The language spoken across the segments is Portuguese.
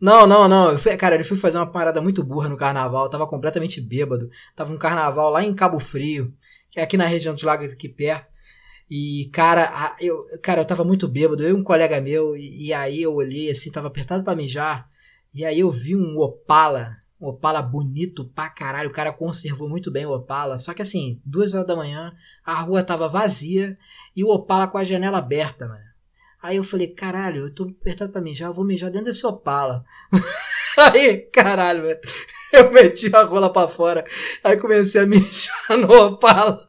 Não, não, não. Eu fui, cara, eu fui fazer uma parada muito burra no carnaval. Eu tava completamente bêbado. Tava um carnaval lá em Cabo Frio, que é aqui na região dos lagos aqui perto. E, cara, eu, cara, eu tava muito bêbado, eu e um colega meu, e, e aí eu olhei assim, tava apertado para mijar, e aí eu vi um Opala, um Opala bonito pra caralho, o cara conservou muito bem o Opala, só que assim, duas horas da manhã, a rua tava vazia, e o Opala com a janela aberta, mano. Aí eu falei, caralho, eu tô apertado pra mijar, eu vou mijar dentro desse Opala. aí, caralho, velho, eu meti a rola pra fora, aí comecei a mijar no Opala.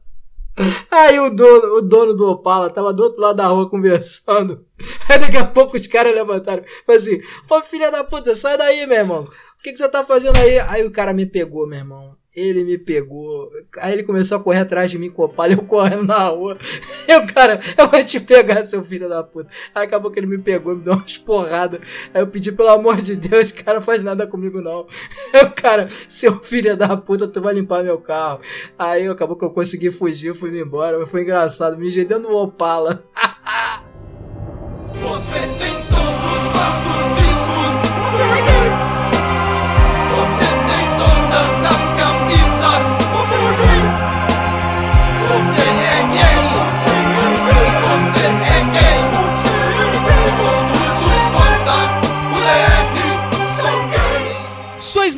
Aí o dono, o dono do Opala tava do outro lado da rua conversando. Aí daqui a pouco os caras levantaram. Falei assim: Ô filha da puta, sai daí, meu irmão. O que, que você tá fazendo aí? Aí o cara me pegou, meu irmão. Ele me pegou. Aí ele começou a correr atrás de mim com o palha, eu correndo na rua. E o cara, eu vou te pegar, seu filho da puta. Aí acabou que ele me pegou, me deu umas porradas. Aí eu pedi, pelo amor de Deus, cara, faz nada comigo não. O cara, seu filho da puta, tu vai limpar meu carro. Aí acabou que eu consegui fugir, fui me embora. Foi engraçado, me dentro do Opala. Você tem todos os nossos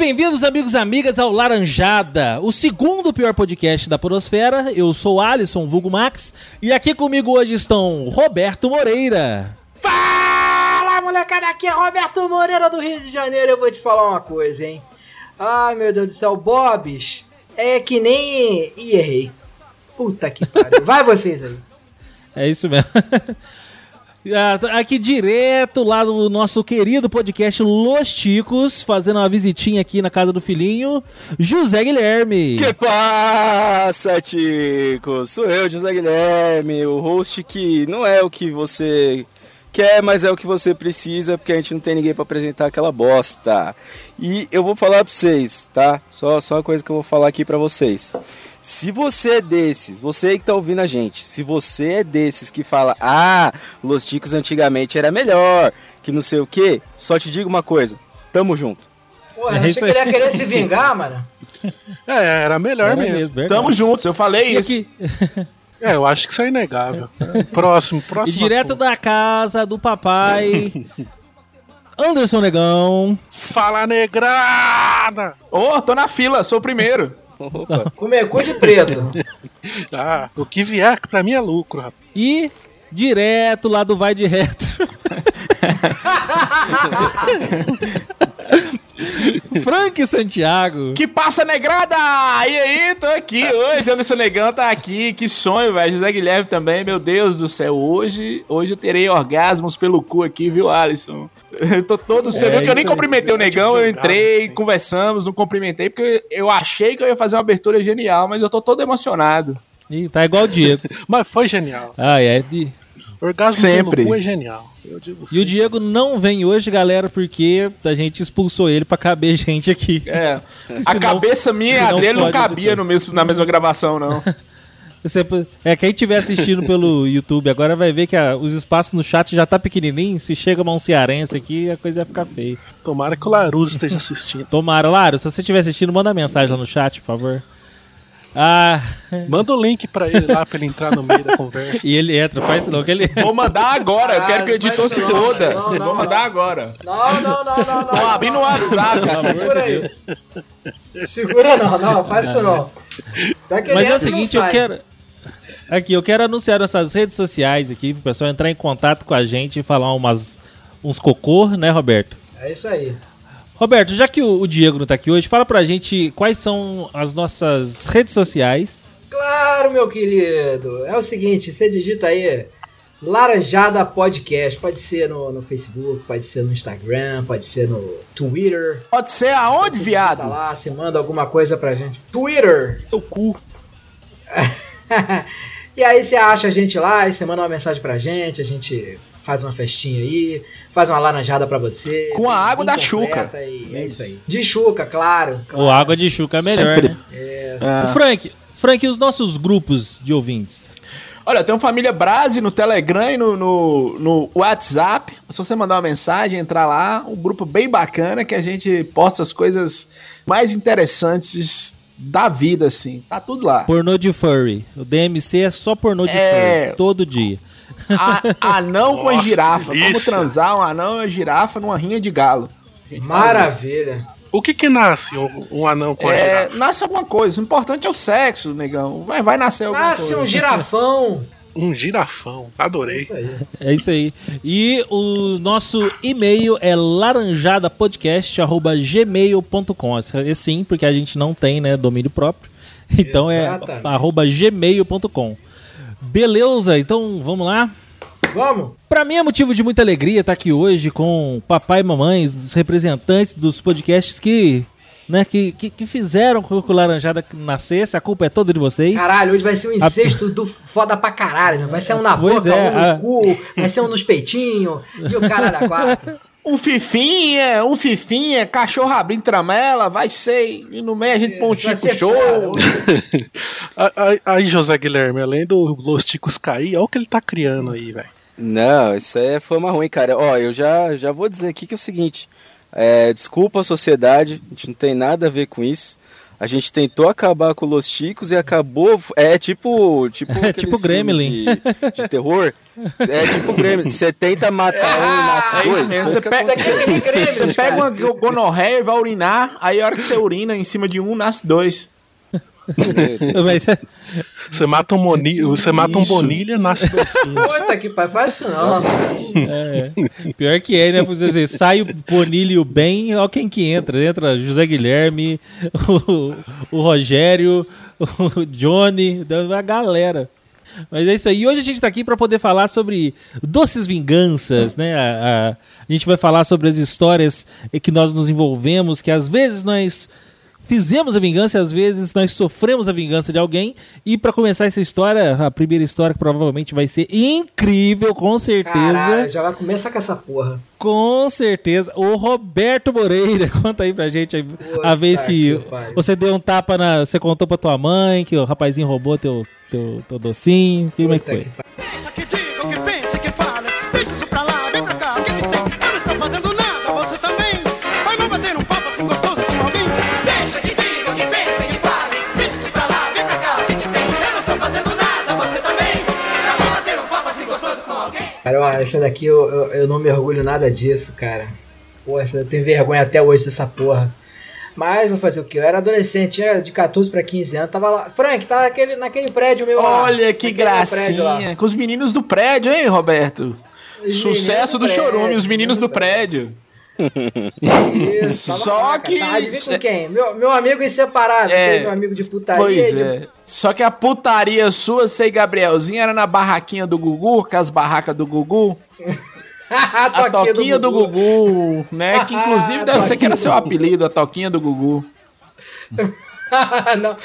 bem-vindos, amigos e amigas, ao Laranjada, o segundo pior podcast da Porosfera. Eu sou Alisson Vulgo Max e aqui comigo hoje estão Roberto Moreira. Fala, molecada, aqui é Roberto Moreira do Rio de Janeiro. Eu vou te falar uma coisa, hein? Ai, meu Deus do céu, Bobs é que nem. Ih, errei. Puta que pariu. Vai vocês aí. É isso mesmo. Ah, aqui direto lá do nosso querido podcast Los Ticos, fazendo uma visitinha aqui na casa do filhinho, José Guilherme. Que passa, Ticos? Sou eu, José Guilherme, o host que não é o que você quer, mas é o que você precisa, porque a gente não tem ninguém para apresentar aquela bosta. E eu vou falar para vocês, tá? Só, só uma coisa que eu vou falar aqui para vocês. Se você é desses, você que tá ouvindo a gente, se você é desses que fala, ah, Los Ticos antigamente era melhor, que não sei o que, só te digo uma coisa, tamo junto. Pô, eu achei que ele ia querer se vingar, mano. É, era melhor era mesmo. mesmo tamo juntos, eu falei isso. É, eu acho que isso é inegável. Próximo, próximo. E direto assunto. da casa do papai. Anderson Negão. Fala negrada! Ô, oh, tô na fila, sou o primeiro. Comer cu de preto. ah, o que vier pra mim é lucro, rapaz. E direto lá do Vai de Reto. Frank Santiago. Que passa negrada! E aí, tô aqui hoje. Anderson Negão tá aqui. Que sonho, velho. José Guilherme também, meu Deus do céu. Hoje, hoje eu terei orgasmos pelo cu aqui, viu, Alisson? Eu tô todo cedo. É, que eu nem cumprimentei o Negão. Eu entrei, conversamos, não cumprimentei, porque eu achei que eu ia fazer uma abertura genial, mas eu tô todo emocionado. Ih, tá igual o Diego. mas foi genial. Ah, é. De... Orgasmo Sempre. pelo cu é genial. E o Diego não vem hoje, galera, porque a gente expulsou ele pra caber gente aqui. É. a cabeça minha e a dele não cabia no mesmo, na mesma gravação, não. Você, é, quem estiver assistindo pelo YouTube agora vai ver que a, os espaços no chat já tá pequenininho. Se chega uma um cearense aqui, a coisa vai ficar feia. Tomara que o Larus esteja assistindo. Tomara, Laro, se você estiver assistindo, manda mensagem lá no chat, por favor. Ah. Manda o link pra ele lá pra ele entrar no meio da conversa. E ele entra, faz isso não, que ele. Vou mandar agora, eu quero que o editor se foda. Não, não, Vou mandar agora. Não, não, não, não, não. Tô abrindo o WhatsApp, cara. Segura aí. Segura não, não, faz isso não. Mas é o seguinte, eu quero. Aqui, eu quero anunciar nossas redes sociais aqui, pro pessoal entrar em contato com a gente e falar umas, uns cocô, né, Roberto? É isso aí. Roberto, já que o, Diego não está aqui hoje, fala pra gente quais são as nossas redes sociais. Claro, meu querido. É o seguinte, você digita aí Laranjada Podcast. Pode ser no, no Facebook, pode ser no Instagram, pode ser no Twitter. Pode ser aonde, você viado? lá, você manda alguma coisa pra gente. Twitter. Teu cu. e aí você acha a gente lá e você manda uma mensagem pra gente, a gente faz uma festinha aí, faz uma laranjada para você. Com a água da chuca. é isso aí. De chuca, claro. claro. O água de chuca é melhor, Sempre. né? É. Frank, Frank, os nossos grupos de ouvintes? Olha, tem uma família Brase no Telegram e no, no, no WhatsApp. se você mandar uma mensagem, entrar lá, um grupo bem bacana que a gente posta as coisas mais interessantes da vida, assim. Tá tudo lá. Pornô de furry. O DMC é só pornô de É. furry. Todo dia. A- anão com a girafa. Como transar um anão e uma girafa numa rinha de galo. A Maravilha. O que que nasce um, um anão com a É, girafa? nasce alguma coisa. O importante é o sexo, negão. Vai, vai nascer alguma Nasce coisa. um girafão. Um girafão. Adorei. Isso aí. É isso aí. E o nosso e-mail é laranjadapodcast.gmail.com. Esse sim, porque a gente não tem né, domínio próprio. Então Exatamente. é arroba gmail.com. Beleza, então vamos lá. Vamos? Pra mim é motivo de muita alegria estar aqui hoje com papai e mamãe, os representantes dos podcasts que, né, que, que, que fizeram com que o Laranjada nascesse. A culpa é toda de vocês. Caralho, hoje vai ser um incesto do foda pra caralho, meu. Vai ser um na Pois boca, é, um no a- cu, vai ser um nos peitinhos e o caralho a quatro. Um fifinha, um fifinha, cachorro abrindo tramela, vai ser. E no meio a gente põe um ser Show. A- a- Aí, José Guilherme, além do Los Ticos cair, olha o que ele tá criando aí, velho. Não, isso aí é fama ruim, cara. Ó, eu já, já vou dizer aqui que é o seguinte. É, desculpa a sociedade, a gente não tem nada a ver com isso. A gente tentou acabar com Los Chicos e acabou. É tipo. Tipo, É tipo Gremlin. De, de terror. É tipo Gremlin. Você tenta matar um e nasce é dois. mesmo, você pega- é Você pega uma go- gonorreia e vai urinar, aí a hora que você urina em cima de um, nasce dois. Mas, Você mata um, moni... você mata um bonilha, nasce dois. Puta que pariu, faz isso não. é, pior que é, né? Você dizer, sai o Bonilho e o Ben, ó quem que entra. Entra José Guilherme, o, o Rogério, o Johnny, a galera. Mas é isso aí. E hoje a gente tá aqui para poder falar sobre doces vinganças, né? A, a- a gente vai falar sobre as histórias que nós nos envolvemos, que às vezes nós fizemos a vingança e às vezes nós sofremos a vingança de alguém. E para começar essa história, a primeira história que provavelmente vai ser incrível, com certeza. Caralho, já vai começar com essa porra. Com certeza. O Roberto Moreira, conta aí pra gente a, a vez que, que você deu um tapa na. Você contou pra tua mãe que o rapazinho roubou teu, teu, teu docinho. Como é que foi? que. Deixa que diga o que pensa Cara, ó, essa daqui eu, eu, eu não me orgulho nada disso, cara. Pô, essa, eu tenho vergonha até hoje dessa porra. Mas vou fazer o quê? Eu era adolescente, tinha de 14 pra 15 anos, tava lá. Frank, tava naquele, naquele prédio meu lá. Olha que gracinha. Com os meninos do prédio, hein, Roberto? Os Sucesso do meninos chorume, os meninos do prédio. prédio. Isso, Só que- Tava, com quem? Meu, meu amigo inseparável, É, meu amigo de putaria. Pois de- é. Só que a putaria sua, você e Gabrielzinho, era na barraquinha do Gugu, com as barracas do Gugu. A toquinha do Gugu, né? Que inclusive deve ser que era seu apelido, a toquinha do Gugu. não,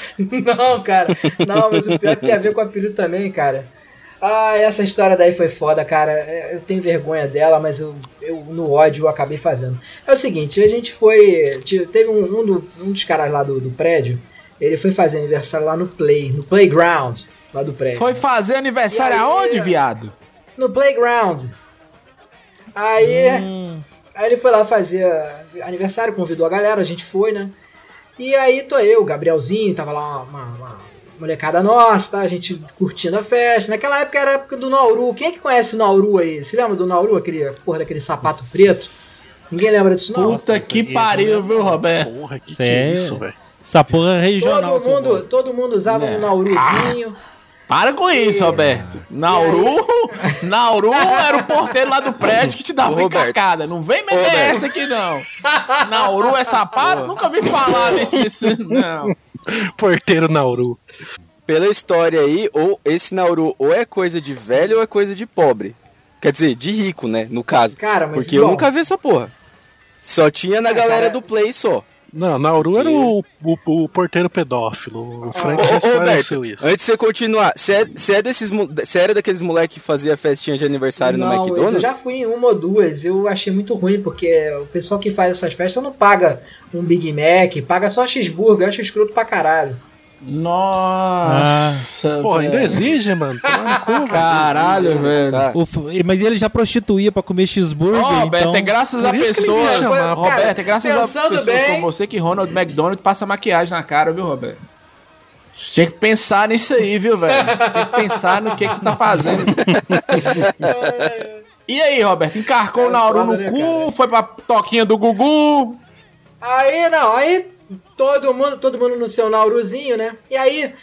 não, cara. Não, mas o pior é tem a ver com o apelido também, cara. Ah, essa história daí foi foda, cara. É, Eu tenho vergonha dela, mas eu, eu no ódio eu acabei fazendo. É o seguinte, a gente foi. te- Teve um, um, do- um dos caras lá do, do prédio, ele foi fazer aniversário lá no Play, no Playground, lá do prédio. Foi fazer aniversário aí, aonde, viado? No Playground. Aí. Hum, Aí ele foi lá fazer aniversário, convidou a galera, a gente foi, né? E aí tô eu, o Gabrielzinho, tava lá uma- uma molecada nossa, tá? A gente curtindo a festa. Naquela época era a época do Nauru. Quem é que conhece o Nauru aí? Você lembra do Nauru, aquele porra daquele sapato preto? Ninguém lembra disso, não? Puta que pariu, viu, Roberto? Porra, que, que é isso, velho? essa porra regional. Todo mundo, todo mundo usava É. um Nauruzinho. Para com isso, Roberto. Nauru, Nauru era o porteiro lá do prédio que te dava encacada. Não vem meter essa aqui, não. Nauru é sapato? Nunca vi falar nesse, nesse- Não. Porteiro Nauru. Pela história aí, ou esse Nauru ou é coisa de velho ou é coisa de pobre. Quer dizer, de rico, né? No caso. Cara, mas Porque eu nunca vi essa porra. Só tinha na É, galera cara. do Play só. Não, Nauru era o, o, o porteiro pedófilo. O Frank já Ô, ô, esclareceu Roberto, isso. antes de você continuar, você é, você é desses, você era daqueles moleque que fazia festinha de aniversário no não, McDonald's? eu já fui em uma ou duas. Eu achei muito ruim, porque o pessoal que faz essas festas não paga um Big Mac, paga só cheeseburger. Eu acho escroto pra caralho. Nossa, Porra, ainda exige, mano. Cu. Caralho, velho. Tá. O mas ele já prostituía pra comer cheeseburger, Ó, Roberto, então... é graças a pessoas. chama, Roberto, é graças a pessoas bem- como você que Ronald McDonald passa maquiagem na cara, viu, Roberto? Você tinha que pensar nisso aí, viu, velho? Você tem que pensar no que, que você tá fazendo. E aí, Roberto? Encarcou o Nauru no né, cu, cara? foi pra toquinha do Gugu. Aí, não, aí todo mundo, todo mundo no seu Nauruzinho, né? E aí,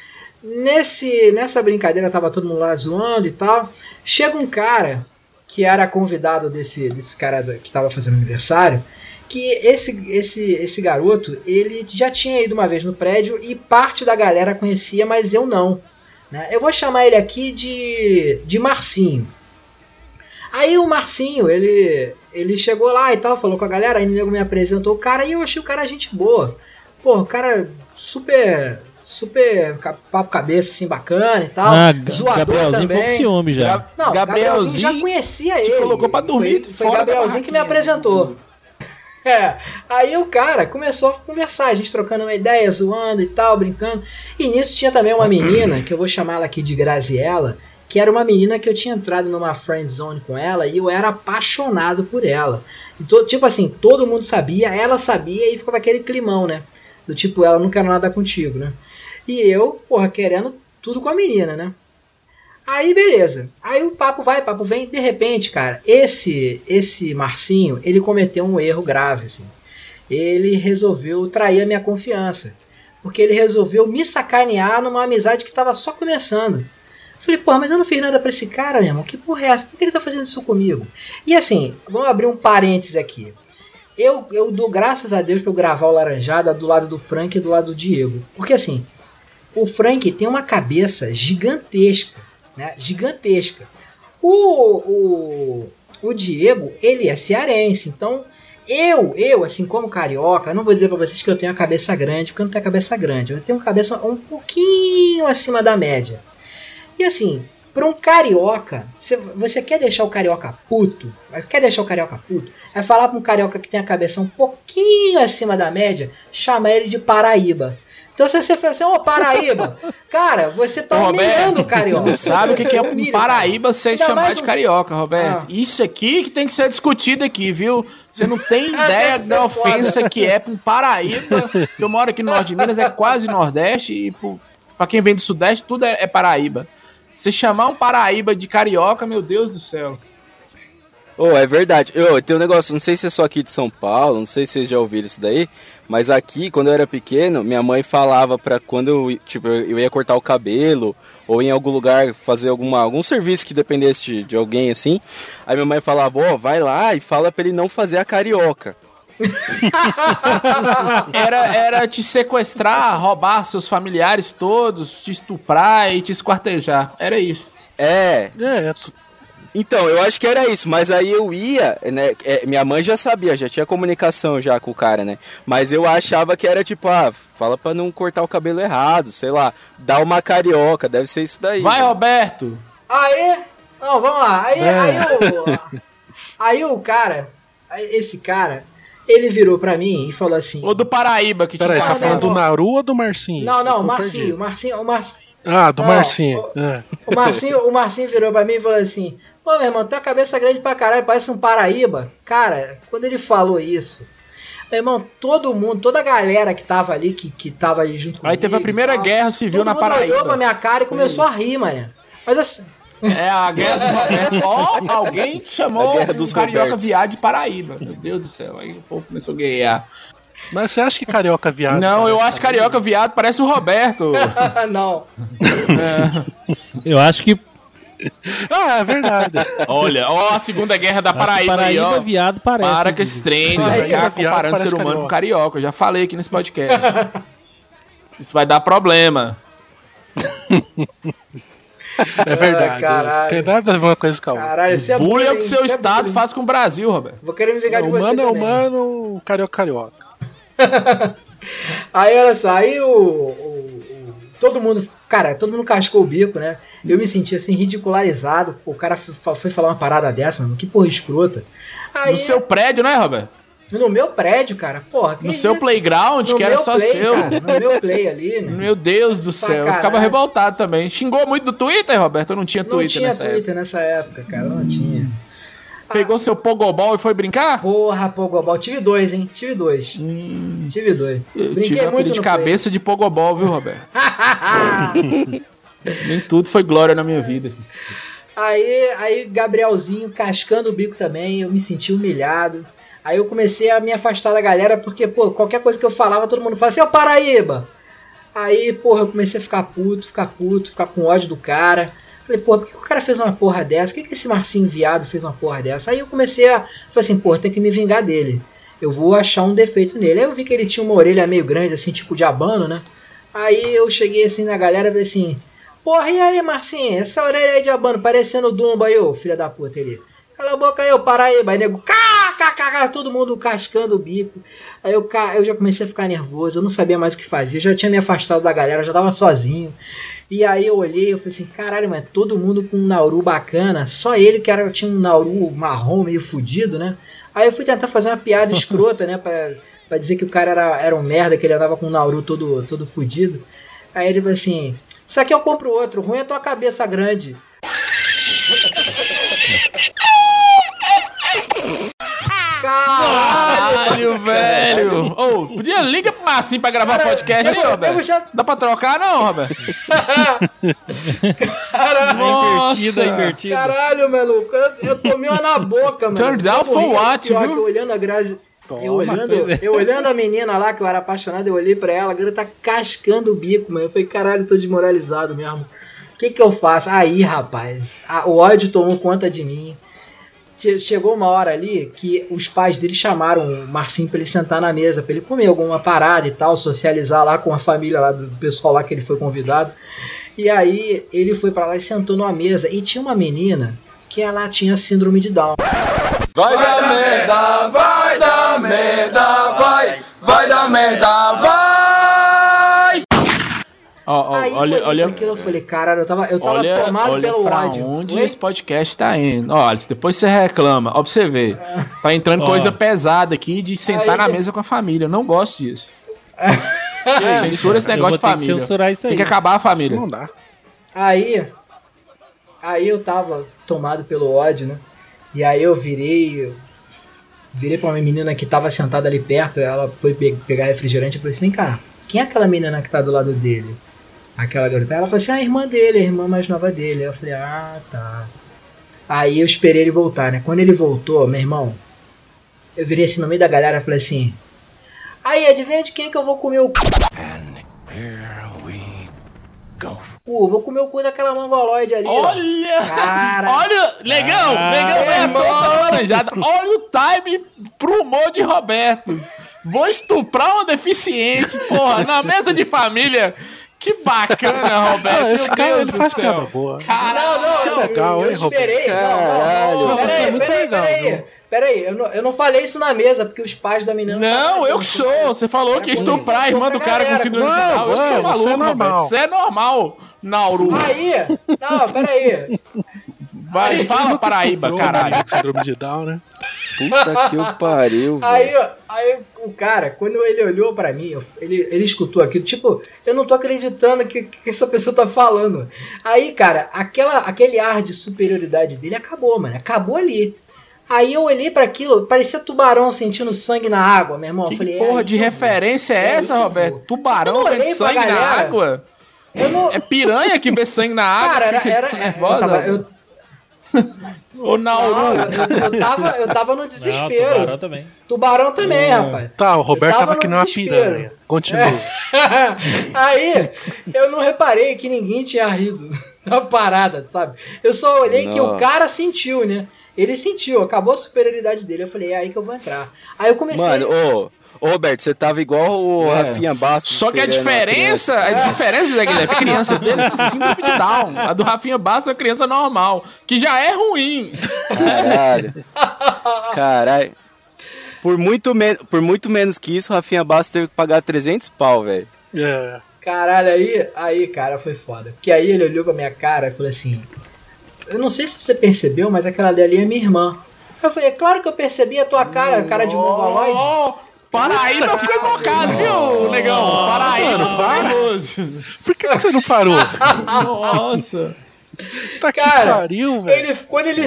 nesse, nessa brincadeira, tava todo mundo lá zoando e tal. Chega um cara que era convidado desse, desse cara que tava fazendo aniversário, que esse, esse, esse garoto, ele já tinha ido uma vez no prédio e parte da galera conhecia, mas eu não. Né? Eu vou chamar ele aqui de, de Marcinho. Aí o Marcinho, ele, ele chegou lá e tal, falou com a galera, aí o nego me apresentou o cara e eu achei o cara gente boa. Pô, o cara super, super papo cabeça, assim, bacana e tal. Ah, Zoador Gabrielzinho ficou com também. ciúme já. Ga- Não, Gabrielzinho já Gabrielzinho. conhecia te ele. colocou pra dormir Foi, foi fora Gabrielzinho que me apresentou. É, aí o cara começou a conversar, a gente trocando uma ideia, zoando e tal, brincando. E nisso tinha também uma menina, que eu vou chamá-la aqui de Graziella, que era uma menina que eu tinha entrado numa friend zone com ela e eu era apaixonado por ela. Então, tipo assim, todo mundo sabia, ela sabia e ficava aquele climão, né? Do tipo, ela não quer nada contigo, né? E eu, porra, querendo tudo com a menina, né? Aí beleza. Aí o papo vai, papo vem. De repente, cara, esse esse Marcinho, ele cometeu um erro grave, assim. Ele resolveu trair a minha confiança. Porque ele resolveu me sacanear numa amizade que tava só começando. Falei, porra, mas eu não fiz nada pra esse cara, meu irmão. Que porra é essa? Por que ele tá fazendo isso comigo? E assim, vamos abrir um parênteses aqui. Eu, eu dou graças a Deus eu gravar o Laranjada do lado do Frank e do lado do Diego. Porque assim, o Frank tem uma cabeça gigantesca, né? Gigantesca. O, o, o Diego, ele é cearense, então eu, eu, assim como carioca, não vou dizer pra vocês que eu tenho a cabeça grande, porque eu não tenho a cabeça grande. Eu tenho uma cabeça um pouquinho acima da média. E assim, pra um carioca, você, você quer deixar o carioca puto, mas quer deixar o carioca puto, é falar pra um carioca que tem a cabeça um pouquinho acima da média, chama ele de Paraíba. Então se você falar assim, ô Paraíba, cara, você tá Ô, humilhando o Você carioca. não sabe o que, que é um Paraíba Ainda chamar mais de um- carioca, Roberto. Ah. Isso aqui que tem que ser discutido aqui, viu? Você não tem Ah, ideia da ofensa que é pra um Paraíba. que eu moro aqui no norte de Minas, é quase Nordeste, e pro- pra quem vem do Sudeste, tudo é, é Paraíba. Você chamar um Paraíba de carioca, meu Deus do céu. Ô, é verdade. Eu, tem um negócio, não sei se é só aqui de São Paulo, não sei se vocês já ouviram isso daí, mas aqui, quando eu era pequeno, minha mãe falava pra quando eu, tipo, eu ia cortar o cabelo, ou em algum lugar fazer alguma, algum serviço que dependesse de, de alguém assim, aí minha mãe falava, ó, vai lá e fala pra ele não fazer a carioca. Era, era te sequestrar, roubar seus familiares todos, te estuprar e te esquartejar. Era isso. É, É, Então, eu acho que era isso, mas aí eu ia, né? é, minha mãe já sabia, já tinha comunicação já com o cara, né? Mas eu achava que era tipo, ah, fala pra não cortar o cabelo errado, sei lá, dá uma carioca, deve ser isso daí. Vai, né? Roberto! Aí, não, vamos lá. Aí, É. aí, o, aí o cara, esse cara, ele virou pra mim e falou assim: Ou do Paraíba que peraí, você tá falando do. Naru ou do Marcinho? Não, não, Marcinho. Marcinho, o Marcinho. Ah, do Não, Marcinho. o- É. O Marcinho, o Marcinho virou pra mim e falou assim: Pô, meu irmão, tua cabeça é grande pra caralho, parece um Paraíba. Cara, quando ele falou isso, meu irmão, todo mundo, toda a galera que tava ali, que, que tava ali junto comigo. Aí teve a primeira tal, guerra civil todo na mundo olhou pra Paraíba. minha cara e começou a rir, mano. Mas assim, É a guerra do Roberto. Ó, alguém chamou um dos carioca viado de Paraíba. Meu Deus do céu. Aí o povo começou a guerrear. Mas você acha que carioca viado? Não, eu acho carioca viado parece o Roberto. não. Eu acho que Ah, é verdade. Olha, ó a segunda guerra da Paraíba, aí, Paraíba ó. viado parece. Para com esse trem de Paraíba ficar comparando ser humano carioca. com carioca. Eu já falei aqui nesse podcast. Isso vai dar problema. É verdade. caralho. Tem nada a ver uma coisa com a outra. Caralho, isso é Bullying é o que seu é estado bullying. faz com o Brasil, Roberto. Vou querer me vingar de você Humano é também. humano, carioca é carioca. Aí olha só, aí o, o- o- todo mundo, cara, todo mundo cascou o bico, né? Eu me senti assim ridicularizado. O cara foi falar uma parada dessa, mano, que porra escrota. Aí, No seu prédio, né, Roberto? No meu prédio, cara. Porra, No seu isso? playground, No que era só play, seu. cara, no meu play ali, né? Meu Deus do céu. Eu ficava revoltado também. Xingou muito do Twitter, Roberto? Eu não tinha Não Twitter tinha nessa época. Twitter nessa época, cara. Não tinha. Pegou seu pogobol e foi brincar? Porra, Pogobol. Tive dois, hein? Tive dois. Tive dois. Hum. Brinquei tive muito apelido de no cabeça de pogobol, viu, Roberto? play. Nem tudo foi glória na minha vida. Aí, aí Gabrielzinho cascando o bico também, eu me senti humilhado. Aí eu comecei a me afastar da galera, porque, pô, qualquer coisa que eu falava, todo mundo falava assim, ô Paraíba! Aí, porra, eu comecei a ficar puto, ficar puto, ficar com ódio do cara. Falei, porra, por que o cara fez uma porra dessa? Por que, que esse Marcinho viado fez uma porra dessa? Aí eu comecei a. Falei assim, porra, tem que me vingar dele. Eu vou achar um defeito nele. Aí eu vi que ele tinha uma orelha meio grande, assim, tipo de abano, né? Aí eu cheguei assim na galera e falei assim: Porra, e aí, Marcinho? Essa orelha aí de abano parecendo o Dumbo aí, ô filha da puta ele. Cala a boca aí, ô Paraíba. Aí nego, cá, cá, cá, cá, todo mundo cascando o bico. Aí eu, eu já comecei a ficar nervoso, eu não sabia mais o que fazer. Eu já tinha me afastado da galera, eu já tava sozinho. E aí eu olhei, eu falei assim, caralho, mas todo mundo com um Nauru bacana, só ele que era, tinha um Nauru marrom meio fudido, né? Aí eu fui tentar fazer uma piada escrota, né, pra, pra dizer que o cara era, era um merda, que ele andava com um Nauru todo, todo fudido. Aí ele falou assim, isso aqui eu compro outro, ruim é tua cabeça grande. Caralho! Velho! Ô, podia liga pro Marcinho pra gravar Cara, podcast, hein, Roberto? já- Dá pra trocar, não, Roberto? Caralho! Invertida, invertida. Caralho, maluco, eu, eu tomei uma na boca, mano. Turned out Eu for what, viu? eu olhando a Grazi. eu, Toma, olhando, pois é. eu olhando a menina lá, que eu era apaixonado, eu olhei pra ela, a garota tá cascando o bico, mano. Eu falei, caralho, eu tô desmoralizado mesmo. O que que eu faço? Aí, rapaz, a- o ódio tomou conta de mim. Che- Chegou uma hora ali que os pais dele chamaram o Marcinho pra ele sentar na mesa, pra ele comer alguma parada e tal, socializar lá com a família lá do pessoal lá que ele foi convidado. E aí ele foi pra lá e sentou numa mesa e tinha uma menina que ela tinha síndrome de Down. Vai dar merda, vai dar merda, vai, vai dar merda, vai! Ó, ó, aí olha, olha, aquilo, eu falei, caralho, eu tava, eu tava olha, tomado olha pelo pra ódio. onde Oi? esse podcast tá indo. Ó, Alisson, depois você reclama. Ó, pra você ver. Tá entrando Ó. coisa pesada aqui de sentar Aí- na mesa com a família. Eu não gosto disso. É, Censura esse Eu negócio vou de ter que família. censurar isso aí. Tem que acabar a Isso família. não dá. Aí, aí eu tava tomado pelo ódio, né? E aí eu virei, eu virei pra uma menina que tava sentada ali perto, ela foi pe- pegar refrigerante e falei assim, vem cá, quem é aquela menina que tá do lado dele? Aquela garota. Ela falou assim, ah, a irmã dele, a irmã mais nova dele. Aí eu falei, ah, tá. Aí eu esperei ele voltar, né? Quando ele voltou, meu irmão, eu virei assim no meio da galera e falei assim, aí, adivinha de quem que eu vou comer o cu? Pô, vou comer o cu daquela mongoloide ali. ó. Olha! Cara. Olha! Negão! Ah, meu é. Olha o time pro humor de Roberto. Vou estuprar uma deficiente, porra, na mesa de família. Que bacana, Roberto. Ah, esse Meu cara Deus ele do faz céu. piada boa. Não, não, Que não. legal, eu, eu hein, Roberto? esperei. Não, Caralho. não, não. Você é Peraí, peraí, peraí. Peraí, eu não, eu não falei isso na mesa, porque os pais da menina. Não, eu que sou. Você falou que ia estuprar a irmã do cara com síndrome de Não, Down. Eu sou maluco, isso é Roberto. normal. Isso é normal, Nauru. Aí, não, peraí. Vai, fala Paraíba, caralho. Síndrome de Down, né? Puta que o pariu, Aí, velho. ó, aí o cara, quando ele olhou pra mim, eu- ele, ele escutou aquilo, tipo, eu não tô acreditando que, que essa pessoa tá falando. Aí, cara, aquela, aquele ar de superioridade dele acabou, mano. Acabou ali. Aí eu olhei pra aquilo, parecia tubarão sentindo sangue na água, meu irmão. Que eu falei, porra é de aí eu referência é É aí essa, eu Roberto? Tubarão Eu vendo sangue na água? Eu não, É piranha que vê sangue na água? Cara, era. era, era- nervosa? eu, tava, eu, Ô, não, Nauru. eu, eu tava, eu tava no Não, desespero. tubarão também. Tubarão também, rapaz. Tá, o Roberto Eu tava tava no que desespero. piranha. Continua. Aí, eu não reparei que ninguém tinha rido na parada, sabe? Eu só olhei que o Nossa. cara sentiu, né? Ele sentiu, acabou a superioridade dele. Eu falei, é aí que eu vou entrar. Aí eu comecei. Mano, ô, ô Roberto, você tava igual o É. Rafinha Bastos. Só que a diferença, a diferença do Guilherme, a criança dele tem síndrome de Down. A do Rafinha Basta é uma criança normal, que já é ruim. Caralho. Caralho. Por muito, men por muito menos que isso, o Rafinha Bastos teve que pagar 300 pau, velho. É. Caralho, aí, aí, cara, foi foda. Porque aí ele olhou pra minha cara e falou assim: Eu não sei se você percebeu, mas aquela dali é minha irmã. Eu falei, é claro que eu percebi a tua cara, a cara de mongoloide. Ó, Paraíba ficou invocado, viu, negão? Paraíba ficou nervoso. Por que você não parou? Nossa. Tá que Cara, pariu, velho. Ele, quando, ele,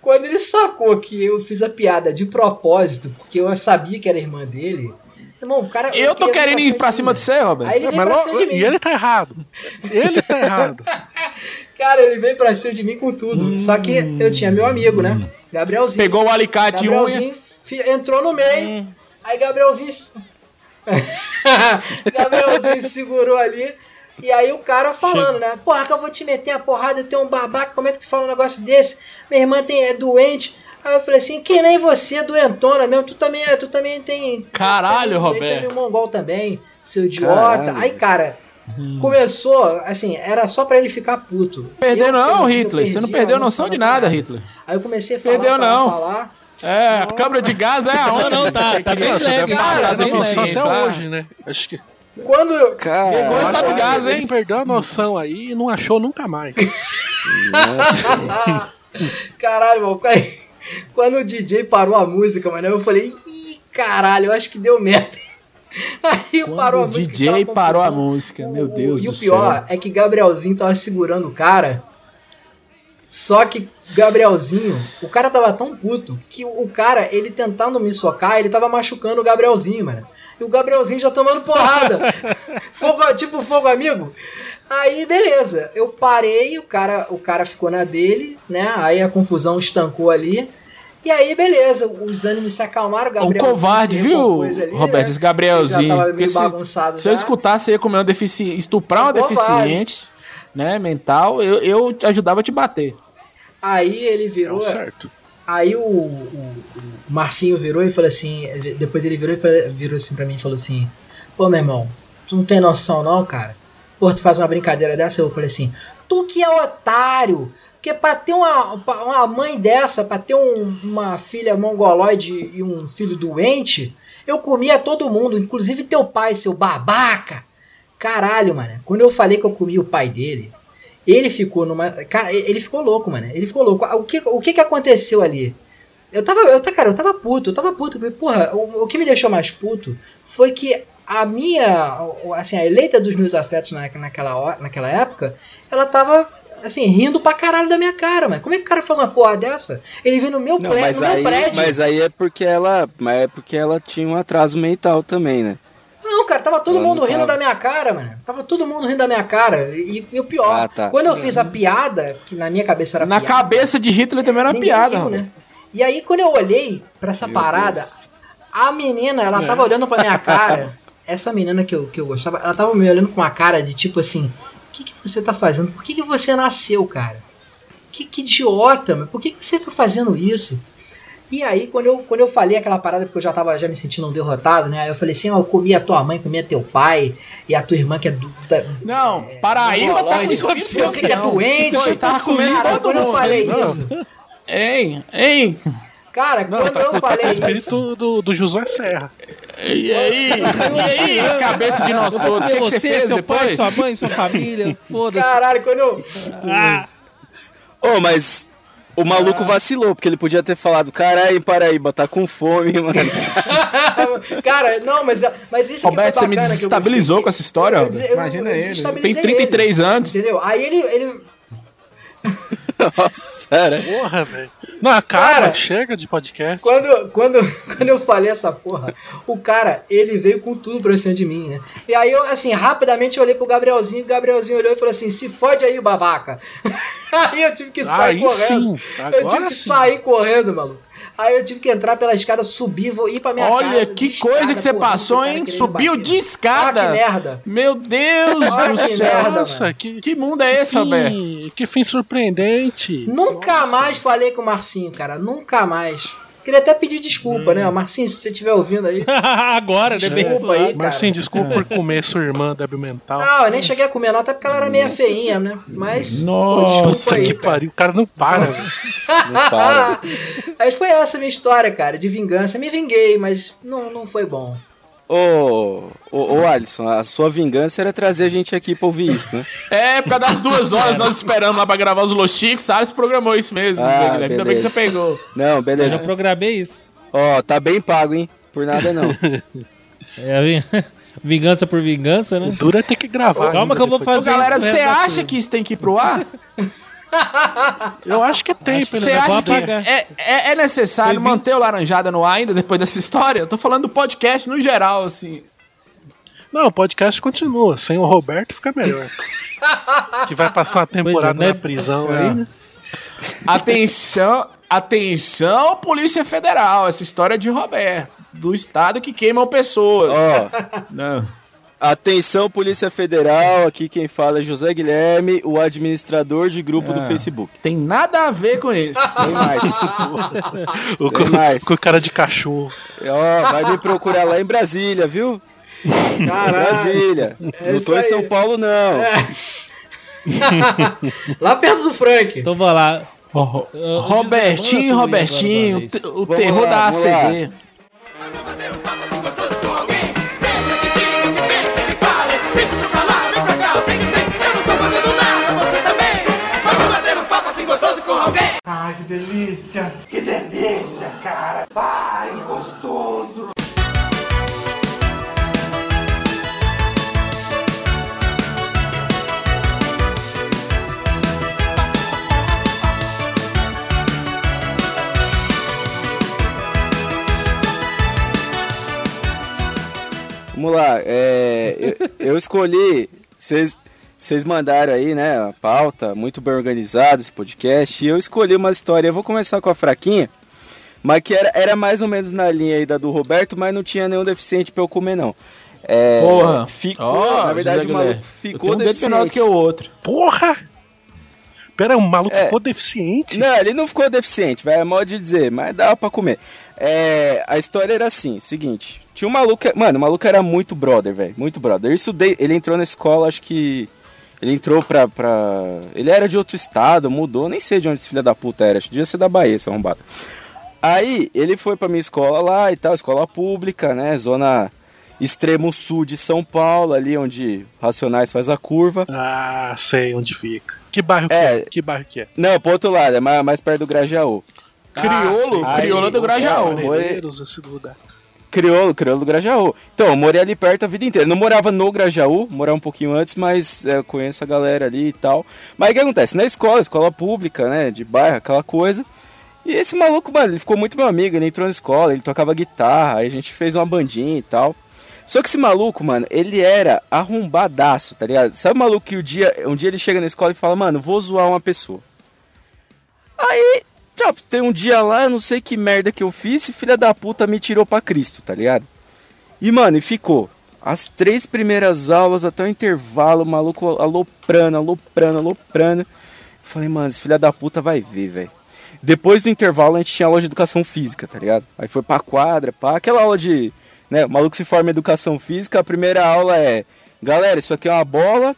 quando ele sacou que eu fiz a piada de propósito, porque eu sabia que era irmã dele, irmão, o cara. Eu tô queria querendo ir pra cima de você, Roberto. Aí ele veio Mas pra cima de mim. e ele tá errado. Ele tá errado. Cara, ele veio pra cima de mim com tudo. Só que eu tinha meu amigo, né? Gabrielzinho. Pegou o alicate e. Gabrielzinho entrou no meio. Aí Gabrielzinho. Gabrielzinho segurou ali. E aí o cara falando, né? Porra, que eu vou te meter a porrada, eu tenho um babaca, como é que tu fala um negócio desse? Minha irmã tem, é doente. Aí eu falei assim, que nem você, doentona mesmo, tu também, é- tu também tem. Caralho, tem, Roberto. Tem, mongol também, seu idiota. Caralho. Aí, cara, começou, assim, era só pra ele ficar puto. Perdeu Eu não, perdi, Hitler. Você não perdi a perdeu noção de da nada. Hitler. Aí eu comecei a falar, Perdeu falar, não. falar. É, a câmara de gás é a onda. Não, não, tá, tá bem Nossa, leve. cara, tá bem leve. até Ah. hoje, né? Acho que Quando eu, Cara, Pegou o estado do gás, hein? perdeu a noção aí e não achou nunca mais. nossa. Caralho, mano. Quando- Quando o DJ parou a música, mano, eu falei, ih, caralho, eu acho que deu merda. Aí Quando parou a o música. DJ parou a música, meu Deus E do o pior céu. é que Gabrielzinho tava segurando o cara. Só que Gabrielzinho, o cara tava tão puto que o cara, ele tentando me socar, ele tava machucando o Gabrielzinho, mano. E o Gabrielzinho já tomando porrada. fogo, tipo fogo amigo. Aí, beleza. Eu parei, o cara, o cara ficou na dele, né? Aí a confusão estancou ali. E aí, beleza. Os ânimos se acalmaram. o É um covarde, viu, ali, Roberto? né? Esse Gabrielzinho. Já tava meio se, bagunçado se eu já. escutasse, você ia comer uma deficiente, estuprar uma Um covarde. deficiente, né, mental, eu, eu te ajudava a te bater. Aí ele virou. certo. Aí o, o- o Marcinho virou e falou assim. Depois ele virou e falou- virou assim pra mim e falou assim: Pô, meu irmão, tu não tem noção não, cara? Pô, tu faz uma brincadeira dessa? Eu falei assim: Tu que é otário! Porque pra ter uma, uma mãe dessa, pra ter um- uma filha mongoloide e um filho doente, eu comia todo mundo, inclusive teu pai, seu babaca! Caralho, mano. Quando eu falei que eu comia o pai dele, ele ficou numa. Cara, ele ficou louco, mano. Ele ficou louco. O que, o que, que aconteceu ali? Eu tava. Eu, cara, eu tava puto, eu tava puto. Porra, o, o que me deixou mais puto foi que a minha. Assim, a eleita dos meus afetos na, naquela, naquela época, ela tava. Assim, rindo pra caralho da minha cara, mano. Como é que o cara faz uma porra dessa? Ele vem no meu, Não, pré- mas no meu aí, prédio. mas aí é porque ela, mas é porque ela tinha um atraso mental também, né? Não, cara, tava todo Ela mundo rindo tava. da minha cara, mano. Tava todo mundo rindo da minha cara. E, e o pior, Ah, tá. quando eu fiz a piada, que na minha cabeça era Na piada, cabeça de Hitler também era uma ninguém piada, riu, né? E aí, quando eu olhei pra essa Meu parada, Deus. a menina, ela tava olhando pra minha cara. Essa menina que eu, que eu gostava, ela tava me olhando com uma cara de tipo assim: O que, que você tá fazendo? Por que, que você nasceu, cara? Que, que idiota, mas por que, que você tá fazendo isso? E aí, quando eu, quando eu falei aquela parada, porque eu já tava já me sentindo um derrotado, né? Aí eu falei assim: Ó, eu comi a tua mãe, comi a teu pai, e a tua irmã que é do. Da, Não, é, Paraíba tá com isso Você que é não. doente, Você tá comendo cara, quando eu falei Não. isso. Hein, hein, Cara, quando eu O falei isso. espírito do, do Josué Serra. e aí, e aí, cabeça de nós todos, o que, que você fez seu pai, depois? sua mãe, sua família, foda-se. Caralho, quando eu. Ah, Ô, mas o maluco vacilou, porque ele podia ter falado, caralho, Paraíba, tá com fome, mano. Cara, não, mas, mas isso aqui Roberto, você me eu desestabilizou com essa história, Eu- Roberto. eu- eu Imagina ele. Tem desestabilizei 33 ele, anos. Entendeu? Aí ele. ele Nossa, cara. Porra, velho. Não, acaba, Cara, chega de podcast. quando, quando, quando eu falei essa porra, o cara, ele veio com tudo pra cima de mim, né? E aí eu, assim, rapidamente eu olhei pro Gabrielzinho, o Gabrielzinho olhou e falou assim: se fode aí, babaca. aí eu tive que sair Aí correndo. sim, eu agora tive que sim. sair correndo, maluco. Aí eu tive que entrar pela escada, subir, vou ir pra minha casa. Olha, que escada, coisa que você correndo, passou, hein? Subiu de Ah, escada. que merda. Meu Deus Olha do que céu. merda, Nossa, que, Que mundo é esse, Roberto? fim, que fim surpreendente. Nunca mais falei com o Marcinho, cara. Nunca mais. Queria até pedir desculpa, né? Marcinho, se você estiver ouvindo aí. Agora, né? Desculpa aí, cara. Marcinho, desculpa por comer sua irmã débil mental. Não, eu nem cheguei a comer, não, até porque ela era meio feinha, né? Mas. Nossa, pô, desculpa aí, que cara. pariu, o cara não para, velho. Não para. Mas foi essa a minha história, cara, de vingança. Me vinguei, mas não, não foi bom. Ô, ô, ô, Alisson, a sua vingança era trazer a gente aqui pra ouvir isso, né? É, por causa das duas horas nós esperamos lá pra gravar os Los Chicos, Salles programou isso mesmo, Ah, Guilherme. Ainda bem que beleza. você pegou. Não, Eu beleza. já programei isso. Ó, tá bem pago, hein? Por nada não. É a vin- vingança por vingança, né? Dura é ter que gravar. Calma que eu vou fazer Ô, galera, você acha que isso tem que ir pro ar? Eu acho que tem, Acho Você Eles acha que é, é, é necessário manter o Laranjada no ar ainda depois dessa história? Eu tô falando do podcast no geral, assim. Não, o podcast continua. Sem o Roberto fica melhor. que vai passar uma temporada Pois é, né? na prisão É. aí, né? Atenção, atenção, Polícia Federal. Essa história é de Roberto, do estado que queimam pessoas. Ó, Não. Atenção Polícia Federal, aqui quem fala é José Guilherme, o administrador de grupo do Facebook. Tem nada a ver com isso. Sem mais. O, Sem mais. com, cara de cachorro. Ó, vai me procurar lá em Brasília, viu? Brasília. É não tô em. São Paulo, não. Lá perto do Frank. Então vai lá. Eu- Robertinho, Robertinho, o o terror lá, da vamos lá. Ai, que delícia. Que delícia, cara. Ai, gostoso. Vamos lá, é, eu, eu escolhi, vocês vocês mandaram aí, né, a pauta, muito bem organizado esse podcast, e eu escolhi uma história, eu vou começar com a fraquinha, mas que era, era mais ou menos na linha aí da do Roberto, mas não tinha nenhum deficiente pra eu comer, não. É, Porra. Ficou, Ó, na verdade, o maluco ficou um dedo menor deficiente. que o outro. Porra! Pera, o maluco É. ficou deficiente? Não, ele não ficou deficiente, vai, é modo de dizer, mas dava pra comer. É, a história era assim, seguinte, tinha um maluco, mano, o maluco era muito brother, velho, muito brother. Isso ele entrou na escola, acho que ele entrou pra, pra, ele era de outro estado, mudou, nem sei de onde esse filho da puta era, acho que devia ser da Bahia, esse arrombado. Aí, ele foi pra minha escola lá e tal, escola pública, né, zona extremo sul de São Paulo, ali onde Racionais faz a curva. Ah, sei onde fica. Que bairro que É. é? Que bairro que é? Não, pro outro lado, é mais, mais perto do Grajaú. Criolo, Aí, criolo do Grajaú. é, esse lugar. Crioulo, crioulo do Grajaú. Então, eu morei ali perto a vida inteira. Não morava no Grajaú, morava um pouquinho antes, mas é, conheço a galera ali e tal. Mas o que acontece? Na escola, escola pública, né, de bairro, aquela coisa. E esse maluco, mano, ele ficou muito meu amigo, ele entrou na escola, ele tocava guitarra, aí a gente fez uma bandinha e tal. Só que esse maluco, mano, ele era arrombadaço, tá ligado? Sabe o maluco que o dia, um dia ele chega na escola e fala, mano, vou zoar uma pessoa. Aí, tipo, tem um dia lá, não sei que merda que eu fiz, e filha da puta me tirou pra Cristo, tá ligado? E, mano, e ficou. As três primeiras aulas até o intervalo, o maluco aloprando, aloprando, aloprando. Falei, mano, esse filho da puta vai ver, velho. Depois do intervalo a gente tinha aula de educação física, tá ligado? Aí foi pra quadra, pá, aquela aula de. Né, o maluco se forma em educação física, a primeira aula é. Galera, isso aqui é uma bola,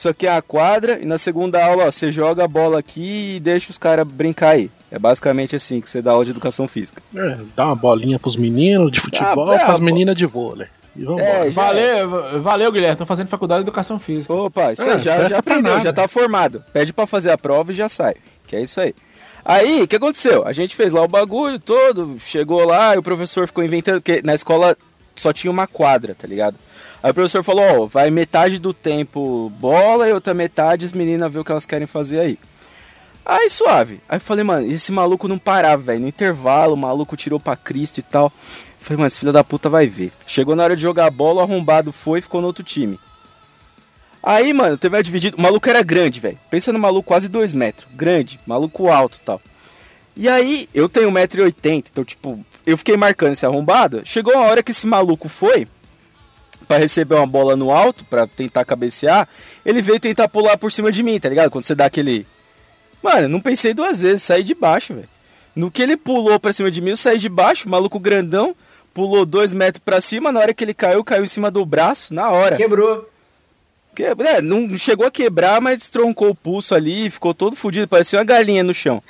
isso aqui é a quadra, e na segunda aula, ó, você joga a bola aqui e deixa os caras brincar aí. É basicamente assim que você dá aula de educação física. É, dá uma bolinha pros meninos de futebol, Ah, é, pras meninas de vôlei. E. É, já- Valeu, valeu, Guilherme. Tô fazendo faculdade de educação física. Opa, isso É, aí, já, presta já aprendeu, nada. já tá formado. Pede pra fazer a prova e já sai. Que é isso aí. Aí, o que aconteceu? A gente fez lá o bagulho todo, chegou lá e o professor ficou inventando, porque na escola só tinha uma quadra, tá ligado? Aí o professor falou, ó, vai metade do tempo bola e outra metade as meninas ver o que elas querem fazer aí. Aí suave. Aí eu falei, mano, esse maluco não parava, velho. No intervalo, o maluco tirou pra Cristo e tal. Eu falei, mano, esse filho da puta vai ver. Chegou na hora de jogar bola, o arrombado foi e ficou no outro time. Aí, mano, teve a dividido. O maluco era grande, velho. Pensa no maluco quase 2 metros. Grande, maluco alto e tal. E aí, eu tenho 1,80m, então, tipo, eu fiquei marcando esse arrombado. Chegou a hora que esse maluco foi pra receber uma bola no alto, pra tentar cabecear. Ele veio tentar pular por cima de mim, tá ligado? Quando você dá aquele. Mano, não pensei duas vezes, saí de baixo, velho. No que ele pulou pra cima de mim, eu saí de baixo, o maluco grandão, pulou dois metros pra cima, na hora que ele caiu, caiu em cima do braço, na hora. Quebrou. Que- é, não chegou a quebrar, mas destroncou o pulso ali, ficou todo fudido, parecia uma galinha no chão.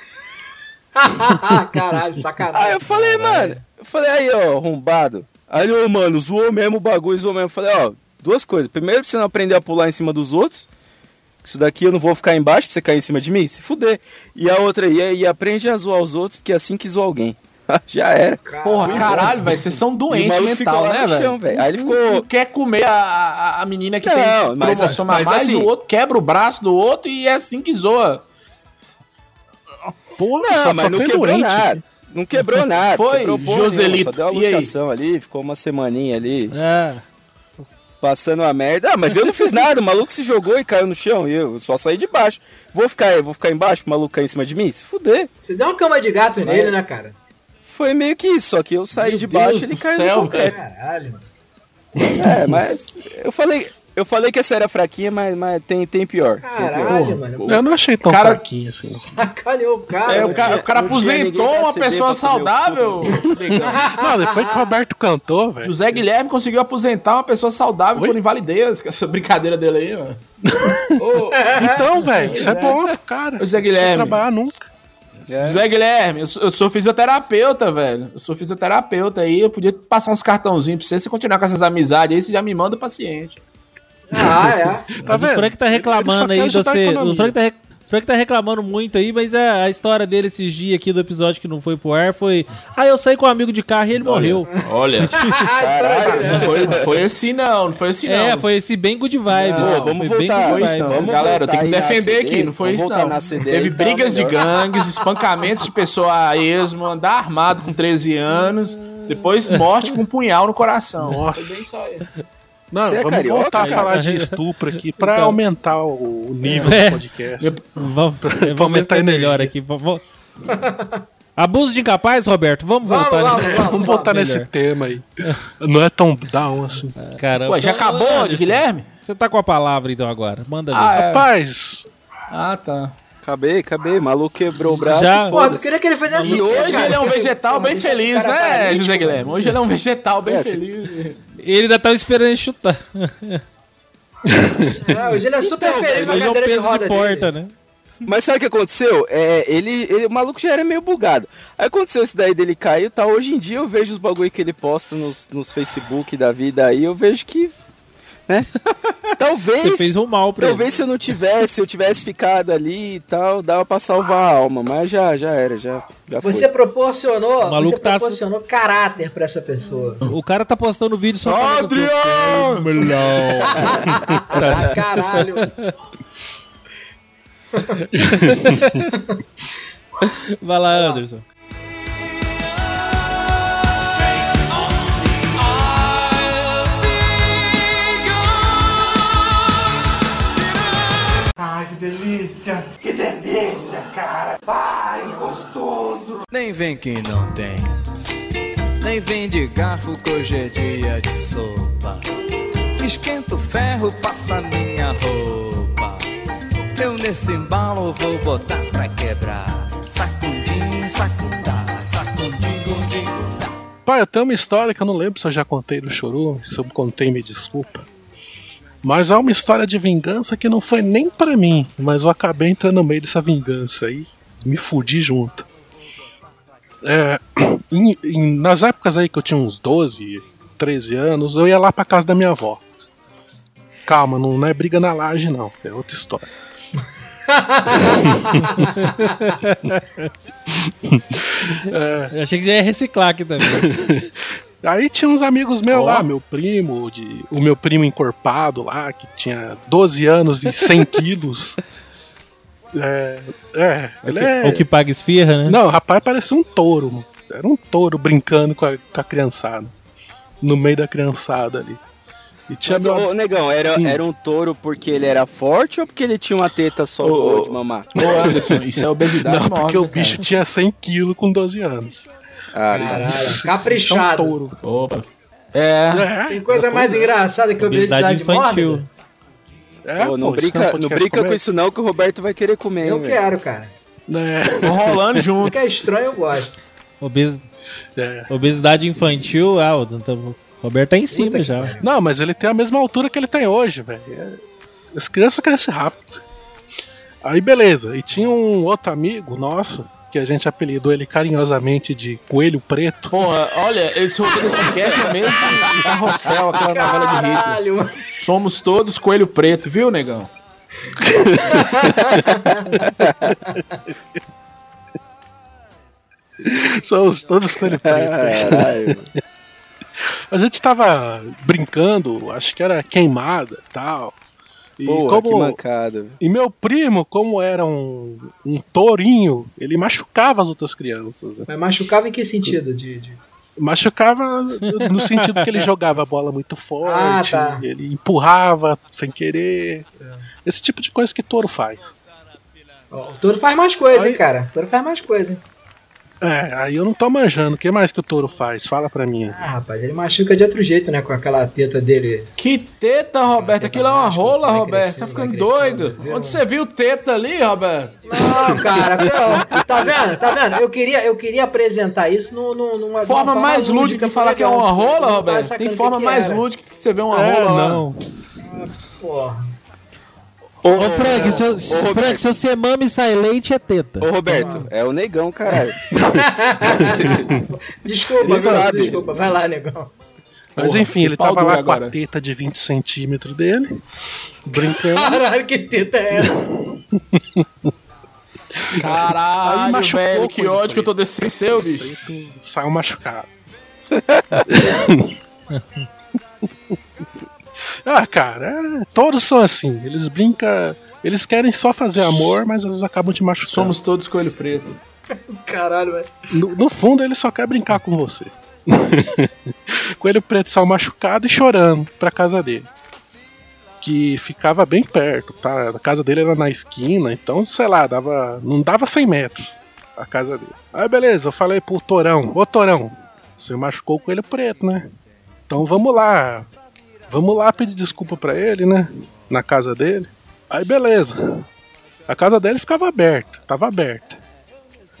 Caralho, sacanagem. Aí eu falei, mano, eu falei, aí, ó, arrombado. Aí ele, ô, mano, zoou mesmo o bagulho, zoou mesmo. Eu falei, ó, duas coisas. Primeiro, pra você não aprender a pular em cima dos outros. Isso daqui eu não vou ficar embaixo pra você cair em cima de mim, se fuder. E a outra, e, e aprende a zoar os outros, porque é assim que zoa alguém. Já era. Porra, caralho, velho, vocês são doentes mental, né, velho? Aí ele Um ficou. quer comer a, a, a menina que Não, tem mas- promoção a mas mais, assim- o outro quebra o braço do outro e é assim que zoa. Porra, Não, só, mas só não quebrou doente. nada. Não quebrou nada. Foi, quebrou porra nenhuma, Joselito. Só deu uma luxação ali, ficou uma semaninha ali, É. passando uma merda. Ah, mas eu não fiz nada, o maluco se jogou e caiu no chão. E eu só saí de baixo. Vou ficar, vou ficar embaixo, o maluco cair em cima de mim? Se fuder. Você deu uma cama de gato nele, né, cara? Foi meio que isso, só que eu saí Meu de baixo e ele caiu céu, no concreto. Caralho, mano. É, mas eu falei, eu falei que essa era fraquinha, mas, mas tem, tem pior. Tem pior. Caralho, mano. Eu não achei tão Cara- fraquinho assim. Sacaneou o cara. É, mano. o cara, o cara aposentou uma pessoa saudável. Não, depois que o Roberto cantou, velho. José Guilherme conseguiu aposentar uma pessoa saudável Oi? por invalidez, com essa brincadeira dele aí, mano. Ô, Então, velho, isso é é. bom pro cara. Ô, Zé Não precisa Guilherme. trabalhar nunca. É. José Guilherme, eu sou, eu sou fisioterapeuta, velho. Eu sou fisioterapeuta aí, eu podia passar uns cartãozinhos pra você, você continuar com essas amizades aí, você já me manda o paciente. Ah, é. Tá Mas o vendo? Frank tá só reclamando aí de a você. O Frank tá, rec- o Frank tá reclamando muito aí, mas é, a história dele esses dias aqui do episódio que não foi pro ar foi. Ah, eu saí com um amigo de carro e ele morreu. Olha, Caralho. não foi, não foi assim não, não foi assim não. É, foi esse bem good vibes. Não, Pô, vamos foi voltar. good Foi isso vibes. não. Vamos Galera, eu tenho que defender CD, aqui, não foi isso não. CD, Teve então, brigas de melhor. gangues, espancamentos de pessoa a esmo, andar armado com 13 anos, depois morte com um punhal no coração. Nossa. Foi bem isso aí. Não, Você é vamos carioca, voltar a cara? falar de estupro aqui pra Então. aumentar o nível É. do podcast. Vamos, Pra vamos se aumentar tá a melhor aqui. Vamos- Abuso de incapaz, Roberto? Vamos Vamos, voltar vamos, nesse. vamos. Vamos voltar nesse tema aí. Não é tão down assim. Caramba. Ué, já acabou, de Guilherme? Você tá com a palavra então agora. Manda ver. Ah, é. Rapaz, Ah, tá. Acabei, acabei. Maluco quebrou o braço Já- e tu foda-se. queria que ele fizesse E hoje cara? ele é um vegetal bem feliz, cara né, José mano. Guilherme? Hoje ele é um vegetal bem É, se- feliz. Ele ainda tava esperando ele chutar. Ah, hoje ele é super Então, feliz na Ele é um cadeira de peso roda de porta, dele. né? Mas sabe o que aconteceu? É, ele, ele- o maluco já era meio bugado. Aí aconteceu isso daí dele cair, tá? Hoje em dia eu vejo os bagulho que ele posta nos, nos Facebook da vida aí, eu vejo que. Né? Talvez. Você fez um mal pra Talvez ele. se eu não tivesse, se eu tivesse ficado ali e tal, dava pra salvar a alma, mas já, já era, já, já foi. Você proporcionou, O maluco você tá- proporcionou caráter pra essa pessoa. O cara tá postando vídeo só falando que eu Adriano! quero melão. Ah, caralho. Vai lá, Anderson. Nem vem que não tem. Nem vem de garfo que hoje é dia de sopa. Esquenta o ferro, passa minha roupa. Eu nesse embalo vou botar pra quebrar. Sacundim, sacundá, sacundim, gundim, gundá. pai, eu tenho uma história que eu não lembro se eu já contei no Chorume, se eu contei, me desculpa. Mas há uma história de vingança que não foi nem pra mim, mas eu acabei entrando no meio dessa vingança aí, me fudi junto. É, em- em- nas épocas aí que eu tinha uns 12, 13 anos, eu ia lá pra casa da minha avó. Calma, não, não é briga na laje não, é outra história. Eu achei que já ia reciclar aqui também. Aí tinha uns amigos meus Ó. lá, meu primo, de, o meu primo encorpado lá, que tinha 12 anos e 100 quilos. É, é, ele é... Ou que paga esfirra, né? Não, o rapaz parecia um touro, mano. Era um touro brincando com a, com a criançada. No meio da criançada ali. E tinha Mas, meu... ô, negão, era, Hum. era um touro porque ele era forte ou porque ele tinha uma teta só Ô, de mamar? Ô, Anderson, isso é obesidade Não, porque o bicho tinha 100 quilos com 12 anos. Ah, tá. Caralho, caprichado. É um touro. Opa. É. É, Tem coisa mais engraçada que Obesidade obesidade infantil. mórbida? é, Pô, não pô, brinca, é não brinca com isso não que o Roberto vai querer comer, Eu quero, cara. É, Tô rolando O junto. que é estranho, eu gosto. Obes- é. Obesidade infantil, ah, o o Roberto tá em cima Puta já. Não, mas ele tem a mesma altura que ele tem hoje, velho. É- As crianças crescem rápido. Aí beleza, e tinha um outro amigo nosso, que a gente apelidou ele carinhosamente de Coelho Preto. Porra, olha, esse roteiro desse podcast é mesmo Carrossel, aquela novela de Hitler. Mano. Somos todos coelho preto, viu, negão? Somos todos Coelho Preto. Caralho. A gente tava brincando, acho que era queimada tal. E Porra, que como, mancada. E meu primo, como era um, um tourinho, ele machucava as outras crianças. né? Mas machucava em que sentido? De- Machucava no sentido que ele jogava a bola muito forte, Ah, tá. ele empurrava sem querer. Esse tipo de coisa que touro faz. Ó, O touro faz mais coisa, hein, Aí- cara? O touro faz mais coisa, hein? É, aí eu não tô manjando. O que mais que o touro faz? Fala pra mim. Ah, rapaz, ele machuca de outro jeito, né? Com aquela teta dele. Que teta, Roberto. Aquilo é uma rola, Vai Roberto. Tá ficando crescendo, doido. viu? Onde você viu teta ali, Roberto? Não, cara, não. tá vendo? Tá vendo? Eu queria, eu queria apresentar isso no, no, numa Forma numa mais lúdica de falar que é uma rola, Roberto. Tem forma que mais era. lúdica que você vê uma É, rola lá. não. Porra. Ô, Ô, Frank, se, eu- ô, Roberto. Frank, se você mama e sai leite, é teta. Ô, Roberto, é o negão, caralho. Desculpa, Ele sabe. desculpa. Vai lá, negão. Mas Porra, enfim, ele tava lá com agora. a teta de 20 centímetros dele, brincando. Caralho, que teta é essa? Aí Caralho, machucou velho. o Que ódio que eu tô desse seu, bicho. preto saiu machucado. ah, cara, é, todos são assim. Eles brincam. Eles querem só fazer amor, mas eles acabam te machucando. Somos todos coelho preto. Caralho, velho. No, no fundo, ele só quer brincar com você. Coelho preto saiu machucado e chorando pra casa dele. Que ficava bem perto, tá? A casa dele era na esquina, então, sei lá, dava, não dava 100 metros a casa dele. Aí, beleza, eu falei pro Torão: Ô Torão, você machucou o coelho preto, né? Então vamos lá. Vamos lá pedir desculpa pra ele, né? Na casa dele. Aí, beleza. A casa dele ficava aberta, tava aberta.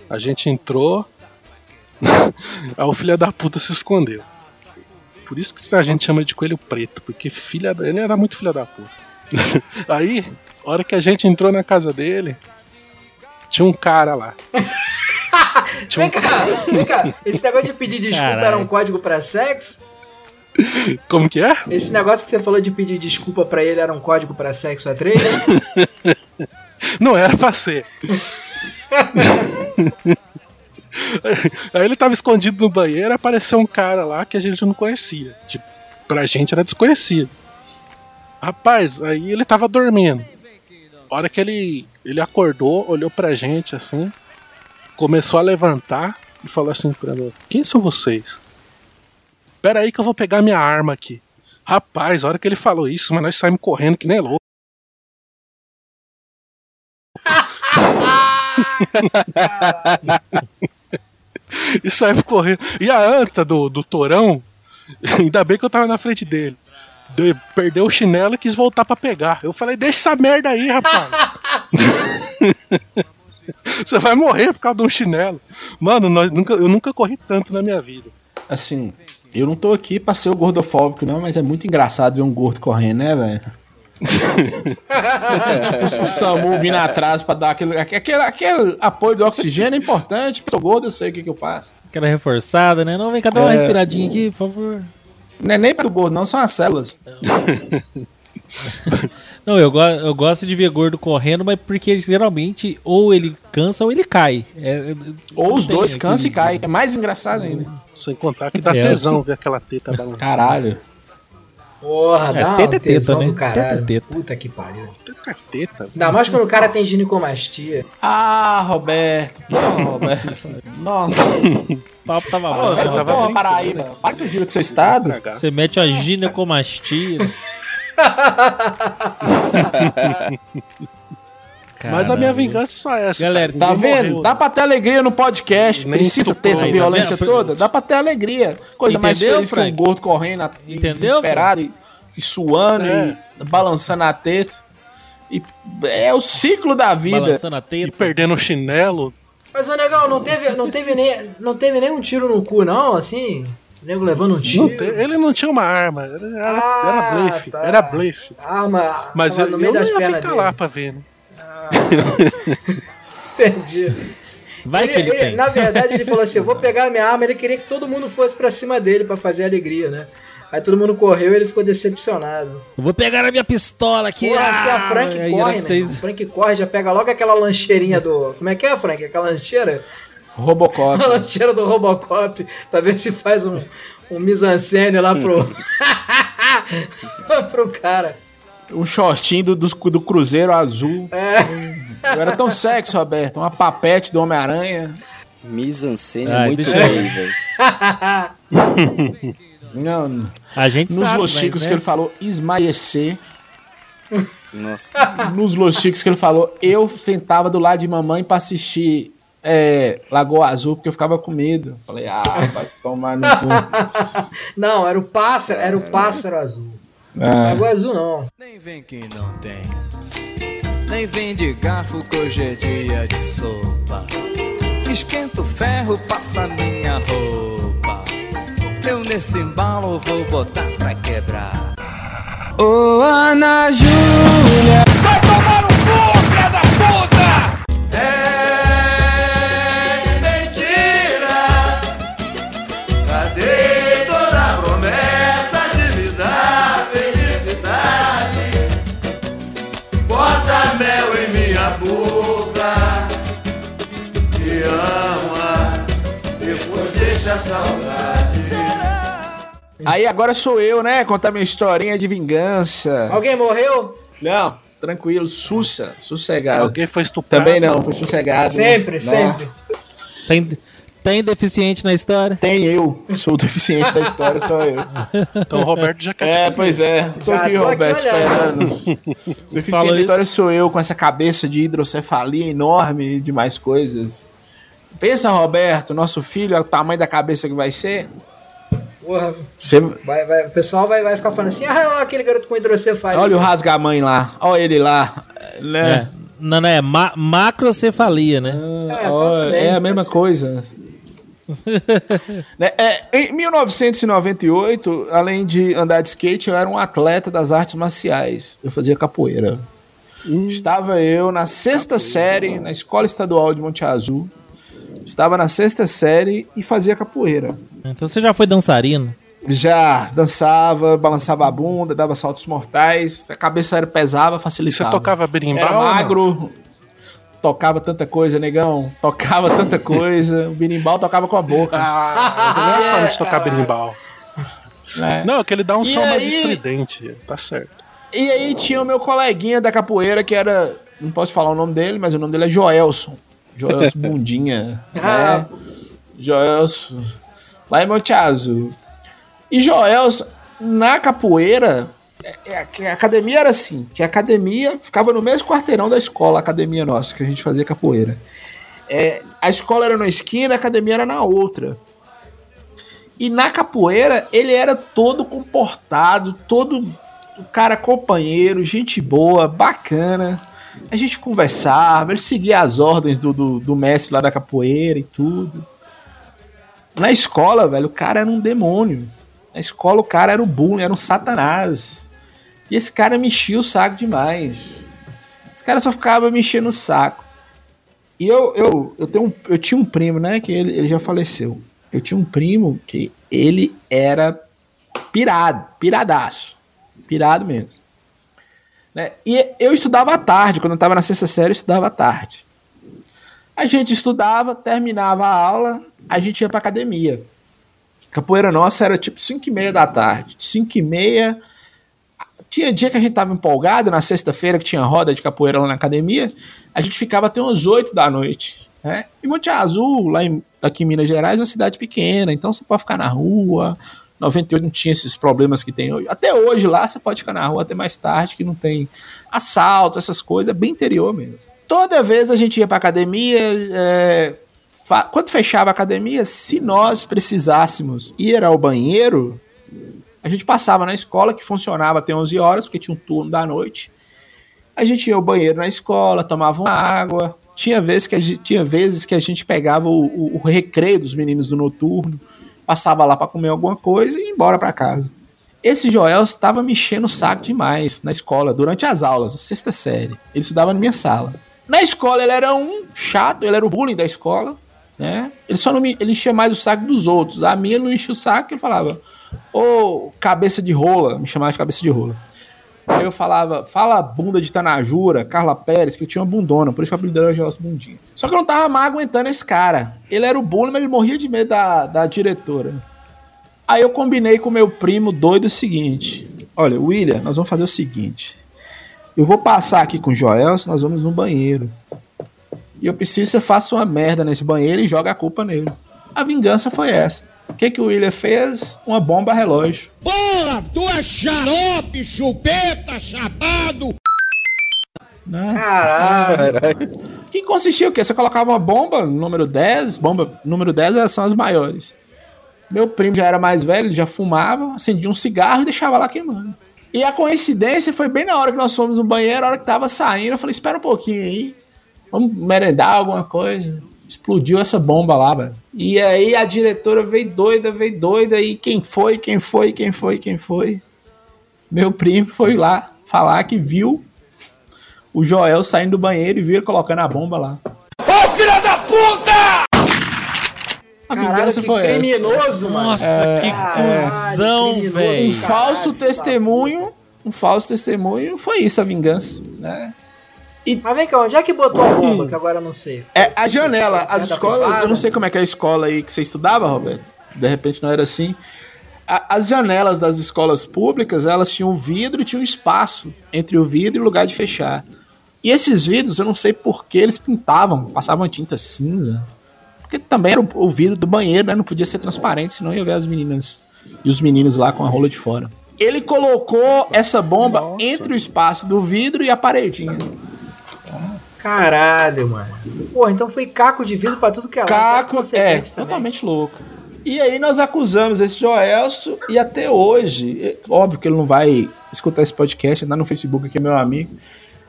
A gente entrou. Aí o filho da puta se escondeu. Por isso que a gente chama de coelho preto, porque filha da... ele era muito filho da puta. Aí, a hora que a gente entrou na casa dele, tinha um cara lá. Tinha Vem um... cá, vem cá. Esse negócio de pedir desculpa Caralho. era um código pra sexo? Como que é? Esse negócio que você falou de pedir desculpa pra ele era um código pra sexo a três? Não era pra ser. Aí ele tava escondido no banheiro, apareceu um cara lá que a gente não conhecia. Tipo, pra gente era desconhecido. Rapaz, aí ele tava dormindo. A hora que ele, ele acordou, olhou pra gente assim, começou a levantar e falou assim pra nós: Quem são vocês? Pera aí que eu vou pegar minha arma aqui. Rapaz, a hora que ele falou isso, mas nós saímos correndo que nem louco. e saímos correndo. E a anta do, do torão, ainda bem que eu tava na frente dele. De- perdeu o chinelo e quis voltar pra pegar. Eu falei, deixa essa merda aí, rapaz. Você vai morrer por causa de um chinelo. Mano, nós nunca, eu nunca corri tanto na minha vida. Assim, eu não tô aqui pra ser o gordofóbico, não, mas é muito engraçado ver um gordo correndo, né, velho? tipo, o Samu vindo atrás pra dar aquele, aquele, aquele apoio do oxigênio é importante. Sou gordo, eu sei o que, que eu faço. Aquela reforçada, né? Não, vem cá, dá uma É. respiradinha aqui, por favor. Não é nem pro gordo, não, são as células. Não, eu, go eu gosto de ver gordo correndo, mas porque geralmente ou ele cansa ou ele cai. É- é- Ou os dois cansam e caem. É mais engraçado ainda. Sem contar que dá É. tesão ver aquela teta balançando. Caralho. Porra, É, dá teta é teta, tesão né? do caralho. Teta é teta. Puta que pariu. Teta, teta. Ainda mais quando o cara tem ginecomastia. Ah, Roberto. Pô, Roberto. Nossa. O papo tava bom. sério, tava tava porra. Paraíba. Para que você gira do seu estado. Você mete uma ginecomastia. Mas a minha vingança é só essa. Galera. Tá vendo? morreu. Dá pra ter alegria no podcast. Nem Precisa ter essa violência né? toda. Dá pra ter alegria. Coisa mais Entendeu, feliz que um Frank? gordo correndo, Entendeu, desesperado e, e suando É. e balançando a teta. E é o ciclo da vida. Balançando a E teta. perdendo o chinelo. Mas, ô negão, não teve, não teve, nem, não teve nem um tiro no cu, não, assim? O nego levando um tiro. Não ele não tinha uma arma. Era, Ah, era blefe. tá. Era blefe. Arma Mas eu, no eu meio não das ia pernas ficar dele. lá pra ver, né? Entendi. Vai que ele tem. Na verdade, ele falou assim: eu vou pegar a minha arma. Ele queria que todo mundo fosse pra cima dele pra fazer alegria, né? Aí todo mundo correu e ele ficou decepcionado. Eu vou pegar a minha pistola aqui. Porra, se a ah, Frank corre, né? vocês- A Frank corre, já pega logo aquela lancheirinha do. Como é que é, Frank? Aquela lancheira? Robocop. A lancheira do Robocop pra ver se faz um, um mise-en-scène lá pro. pro cara. Um shortinho do, do, do Cruzeiro Azul. É. Eu era tão sexy, Roberto. Uma papete do Homem-Aranha. Mise-en-scène é Ai, muito bem, velho. Não, A gente nos sabe, Chicos né? que ele falou esmaecer. Nossa. Nos Los Chicos que ele falou, eu sentava do lado de mamãe pra assistir é, Lagoa Azul, porque eu ficava com medo. Falei, ah, vai tomar no cu. Não, era o pássaro, era o pássaro azul. Ah, Água azul não. Nem vem que não tem. Nem vem de garfo que hoje é dia de sopa. Esquenta o ferro, passa minha roupa. Eu nesse embalo vou botar pra quebrar. Ô Ana Júlia. É Aí agora sou eu, né? Contar minha historinha de vingança. Alguém morreu? Não, tranquilo, sussa, sossegado. Alguém foi estuprado. Também não, foi sossegado. Sempre, Não. sempre. Tem, tem deficiente na história? Tem eu, sou o deficiente da história, sou eu. Então o Roberto já quer É, te pois é. Tô Já aqui, tô aqui Roberto, olhando. esperando. O deficiente Falou da isso. história sou eu, com essa cabeça de hidrocefalia enorme e de mais coisas. Pensa, Roberto, nosso filho, é o tamanho da cabeça que vai ser. Porra, Você... vai, vai, o pessoal vai, vai ficar falando assim: ah, lá, aquele garoto com hidrocefalia. Olha o rasga-mãe lá, olha ele lá. Né? É. Não, não, é ma macrocefalia, né? É, Ó, tá bem, é a mesma ser. coisa. Né, é, em 1998, além de andar de skate, eu era um atleta das artes marciais. Eu fazia capoeira. Estava eu na sexta série, na Escola Estadual de Monte Azul. Estava na sexta série e fazia capoeira. Então você já foi dançarino. Já dançava, balançava a bunda, dava saltos mortais, a cabeça era pesava, Você facilitava. tocava berimbau? Era magro, tocava tanta coisa, negão. Tocava tanta coisa. O berimbau tocava com a boca. Ah, não é de tocar berimbau. né? Não, que ele dá um E som mais aí? estridente. Tá certo. E aí tinha o meu coleguinha da capoeira que era. Não posso falar o nome dele, mas o nome dele é Joelson. Joelson Bundinha. Ah. né? Joelson. Lá em Monte Azul. E Joelson, na capoeira, é- é- a academia era assim: que a academia ficava no mesmo quarteirão da escola, a academia nossa, que a gente fazia capoeira. É, a escola era na esquina, a academia era na outra. E na capoeira, ele era todo comportado, todo cara companheiro, gente boa, bacana. A gente conversava, ele seguia as ordens do, do, do mestre lá da capoeira e tudo. Na escola, velho, o cara era um demônio. Na escola, o cara era o bullying, era um satanás. E esse cara me enchia o saco demais. Esse cara só ficava me enchendo o saco. E eu, eu, eu, tenho um- eu tinha um primo, né, que ele, ele já faleceu. Eu tinha um primo que ele era pirado, piradaço. Pirado mesmo. Né? E eu estudava à tarde, quando eu estava na sexta série, eu estudava à tarde. A gente estudava, terminava a aula, a gente ia pra academia. Capoeira nossa era tipo 5 e meia da tarde. 5 e meia. Tinha dia que a gente tava empolgado, na sexta-feira, que tinha roda de capoeira lá na academia, a gente ficava até umas 8 da noite. Né? E Monte Azul, lá em, aqui em Minas Gerais, é uma cidade pequena, então você pode ficar na rua. 98 não tinha esses problemas que tem hoje. Até hoje lá você pode ficar na rua até mais tarde, que não tem assalto, essas coisas, é bem interior mesmo. Toda vez a gente ia pra academia, é, quando fechava a academia, se nós precisássemos ir ao banheiro, a gente passava na escola, que funcionava até 11 horas, porque tinha um turno da noite. A gente ia ao banheiro na escola, tomava uma água. Tinha vezes que a gente, tinha vezes que a gente pegava o, o- o recreio dos meninos do noturno, passava lá para comer alguma coisa e ia embora para casa. Esse Joel estava me enchendo o saco demais na escola, durante as aulas, sexta série. Ele estudava na minha sala. Na escola ele era um chato, ele era o bullying da escola, né? Ele só não me, ele enchia mais o saco dos outros. A minha não enchia o saco, ele falava, ô cabeça de rola, me chamava de cabeça de rola. Eu falava, fala bunda de Tanajura, Carla Pérez, que tinha uma bundona, por isso que o apelido dela era Bundinha. Só que eu não tava mais aguentando esse cara. Ele era o bullying, mas ele morria de medo da, da diretora. Aí eu combinei com meu primo doido o seguinte: Olha, William, nós vamos fazer o seguinte. Eu vou passar aqui com o Joelson, nós vamos no banheiro. E eu preciso que você faça uma merda nesse banheiro e joga a culpa nele. A vingança foi essa. O que, que o William fez? Uma bomba relógio. Porra, tu é xarope, chupeta, chapado. Né? Caralho. Que consistia o quê? Você colocava uma bomba, número 10, bomba número 10 elas são as maiores. Meu primo já era mais velho, ele já fumava, acendia um cigarro e deixava lá queimando. E a coincidência foi bem na hora que nós fomos no banheiro, a hora que tava saindo, eu falei, espera um pouquinho aí, vamos merendar alguma coisa. Explodiu essa bomba lá, velho. E aí a diretora veio doida, veio doida, e quem foi, quem foi, quem foi, quem foi? Meu primo foi lá falar que viu o Joel saindo do banheiro e viu ele colocando a bomba lá. A Caralho, vingança que foi essa. criminoso, mano. Nossa, que Caralho, cuzão, criminoso, velho. Um falso testemunho, um falso testemunho foi isso a vingança, né? Mas vem cá, onde é que botou a bomba? Que agora eu não sei. É a janela, as Perto da escolas, privada? eu não sei como é que é a escola aí que você estudava, Roberto. De repente não era assim. A- As janelas das escolas públicas, elas tinham vidro e tinha um espaço entre o vidro e o lugar de fechar. E esses vidros, eu não sei por que eles pintavam, passavam tinta cinza. Porque também era o, o vidro do banheiro, né? Não podia ser transparente, senão ia ver as meninas e os meninos lá com a rola de fora. Ele colocou essa bomba entre o espaço do vidro e a paredinha. Caralho, mano. Porra, então foi caco de vidro pra tudo que é lado. Caco, é, Consequente também. totalmente louco. E aí nós acusamos esse Joelso e até hoje, é óbvio que ele não vai escutar esse podcast, andar no Facebook aqui, meu amigo.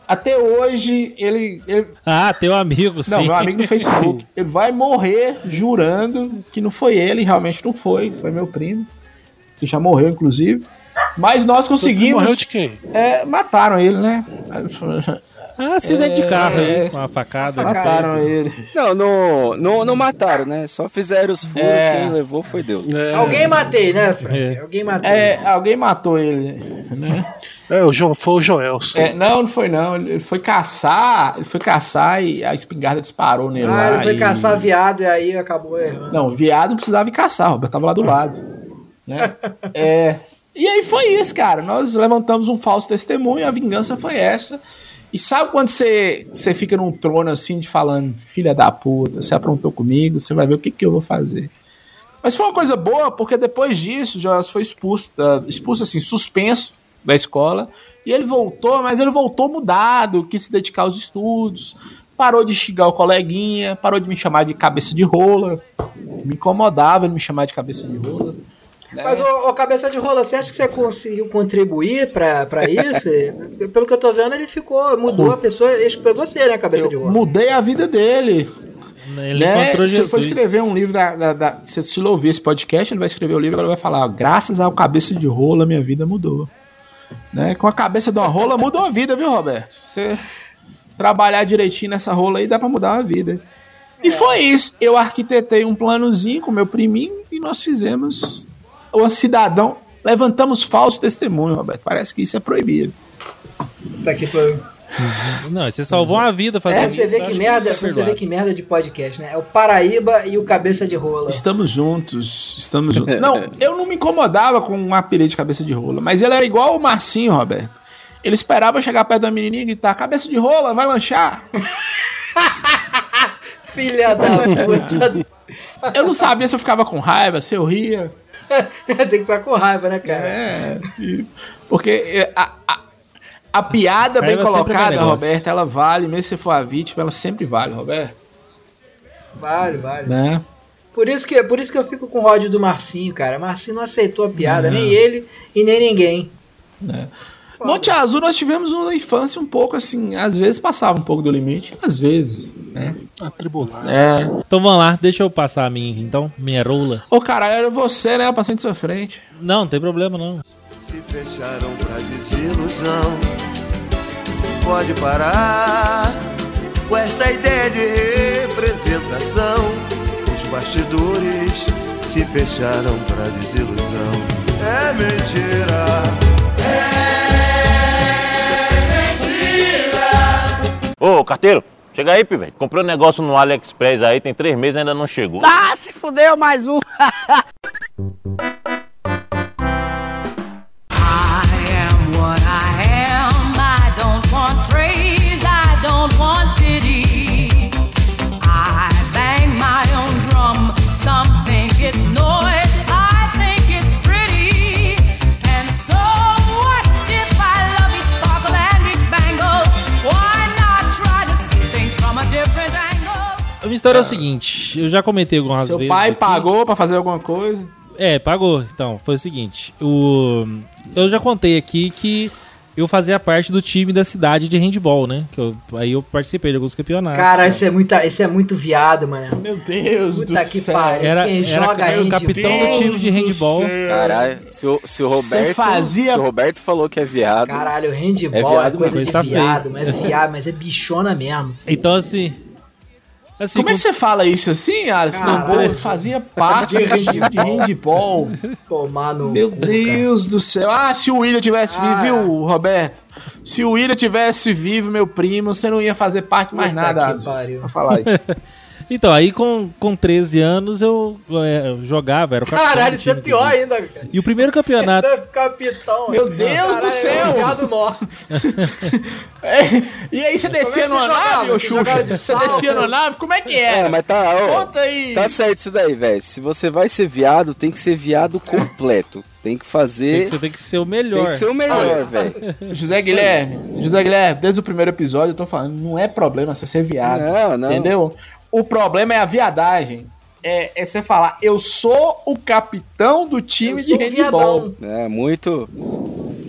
Até hoje, ele, ele- Ah, teu amigo, sim. Não, meu amigo no Facebook. Ele vai morrer jurando que não foi ele, realmente não foi, foi meu primo, que já morreu, inclusive. Mas nós conseguimos. Morreu de quem? é, mataram ele, né? Ah, acidente de carro É. aí, com a facada. Mataram ele. Não, não, não, não mataram, né? Só fizeram os furos, É. quem levou foi Deus. É, Alguém matei, né, Frank? É. Alguém matei. É, alguém matou ele, né? é, o Jo- foi o Joelson. É, não, não foi não. Ele foi caçar, ele foi caçar e a espingarda disparou nele Ah, lá. ele foi e- caçar viado e aí acabou errando. Não, viado precisava ir caçar, Robert tava lá do lado. Né? É, e aí foi isso, cara. Nós levantamos um falso testemunho, a vingança foi essa. E sabe quando você, você fica num trono assim de falando, filha da puta, você aprontou comigo, você vai ver o que, que eu vou fazer. Mas foi uma coisa boa, porque depois disso, já foi expulso, expulso assim, suspenso da escola. E ele voltou, mas ele voltou mudado, quis se dedicar aos estudos, parou de xingar o coleguinha, parou de me chamar de cabeça de rola, me incomodava ele me chamar de cabeça de rola. Né? Mas, ô, ô, cabeça de rola, você acha que você conseguiu contribuir pra, pra isso? Pelo que eu tô vendo, ele ficou, mudou a pessoa. Acho que foi você, né, cabeça de eu rola? mudei a vida dele. Ele né? encontrou Se ele for Jesus. escrever um livro da, da, da- se se ele ouvir esse podcast, ele vai escrever o livro e vai falar: graças ao cabeça de rola, minha vida mudou. Né? Com a cabeça de uma rola mudou a vida, viu, Roberto? Se você trabalhar direitinho nessa rola aí, dá pra mudar a vida. E foi isso. Eu arquitetei um planozinho com meu priminho e nós fizemos o cidadão. Levantamos falso testemunho, Roberto. Parece que isso é proibido. Tá aqui foi. Não, você salvou uma vida fazendo É, isso. você vê eu que merda, isso é você vê que merda de podcast, né? É o Paraíba e o cabeça de rola. Estamos juntos, estamos juntos. Não, eu não me incomodava com um apelido de cabeça de rola, mas ele era igual o Marcinho, Roberto. Ele esperava chegar perto da menininha e gritar: cabeça de rola, vai lanchar. Filha da puta. Eu não sabia se eu ficava com raiva, se eu ria. Tem que ficar com raiva, né, cara? É, porque é, a, a, a piada bem Raiva sempre é colocada. Roberto, ela vale, mesmo se você for a vítima, ela sempre vale, Roberto. Vale, vale. Né? Por isso, que, por isso que eu fico com o ódio do Marcinho, cara. Marcinho não aceitou a piada, Não. nem ele e nem ninguém. Monte Azul nós tivemos uma infância um pouco assim, às vezes passava um pouco do limite, às vezes, né? Atribulado. É. Então vamos lá, deixa eu passar a minha, então, minha rola. Ô caralho, era você, né? Passando de sua frente. Não, não tem problema não. Se fecharam pra desilusão. Pode parar Com essa ideia de representação, os bastidores se fecharam pra desilusão. É mentira. Ô, carteiro, chega aí, pivete. Comprei um negócio no AliExpress aí, tem três meses e ainda não chegou. Ah, se fudeu mais um. história é o seguinte, eu já comentei algumas Seu vezes. pai aqui. pagou pra fazer alguma coisa? É, pagou. Então, foi o seguinte. O... Eu já contei aqui que eu fazia parte do time da cidade de handball, né? Que eu... Aí eu participei de alguns campeonatos. Cara, esse é, muita, esse é muito viado, mano. Meu Deus Puta do que céu. pariu. Era, Quem era, joga era capitão do time de handball. Caralho, se o, se o Roberto. fazia- Se o Roberto falou que é viado. Caralho, É handball é, viado coisa mesmo. de Tá viado, mas é viado, mas é bichona mesmo. Então, assim... assim Como é que você fala isso assim, Alisson? Não, fazia parte do time de handball. Tomar no Meu cu, cara. Deus do céu. Ah, se o William tivesse vivo, Ah. viu, Roberto? Se o William tivesse vivo, meu primo, você não ia fazer parte mais Puta nada, que Alisson. pariu. Pra falar aí. Então, aí com, com 13 anos eu, é, eu jogava, era o capitão Caralho, do isso é pior inclusive. ainda, cara. E o primeiro campeonato... Você é capitão. Meu cara. Deus do Caralho, céu. É um. É, e aí você descia é você numa nave, ô Xuxa? de Você descia numa nave? Como é que É, era? mas tá, ó, Conta aí. tá certo isso daí, velho. Se você vai ser viado, tem que ser viado completo. Tem que Tem fazer. que, você tem que ser o Tem melhor. que ser o melhor, velho. José Guilherme, José Guilherme, desde o primeiro episódio eu tô falando, não é problema você ser viado. Não, não. Entendeu? O problema é a viadagem. É, é você falar, eu sou o capitão do time Eu de handball. É, muito.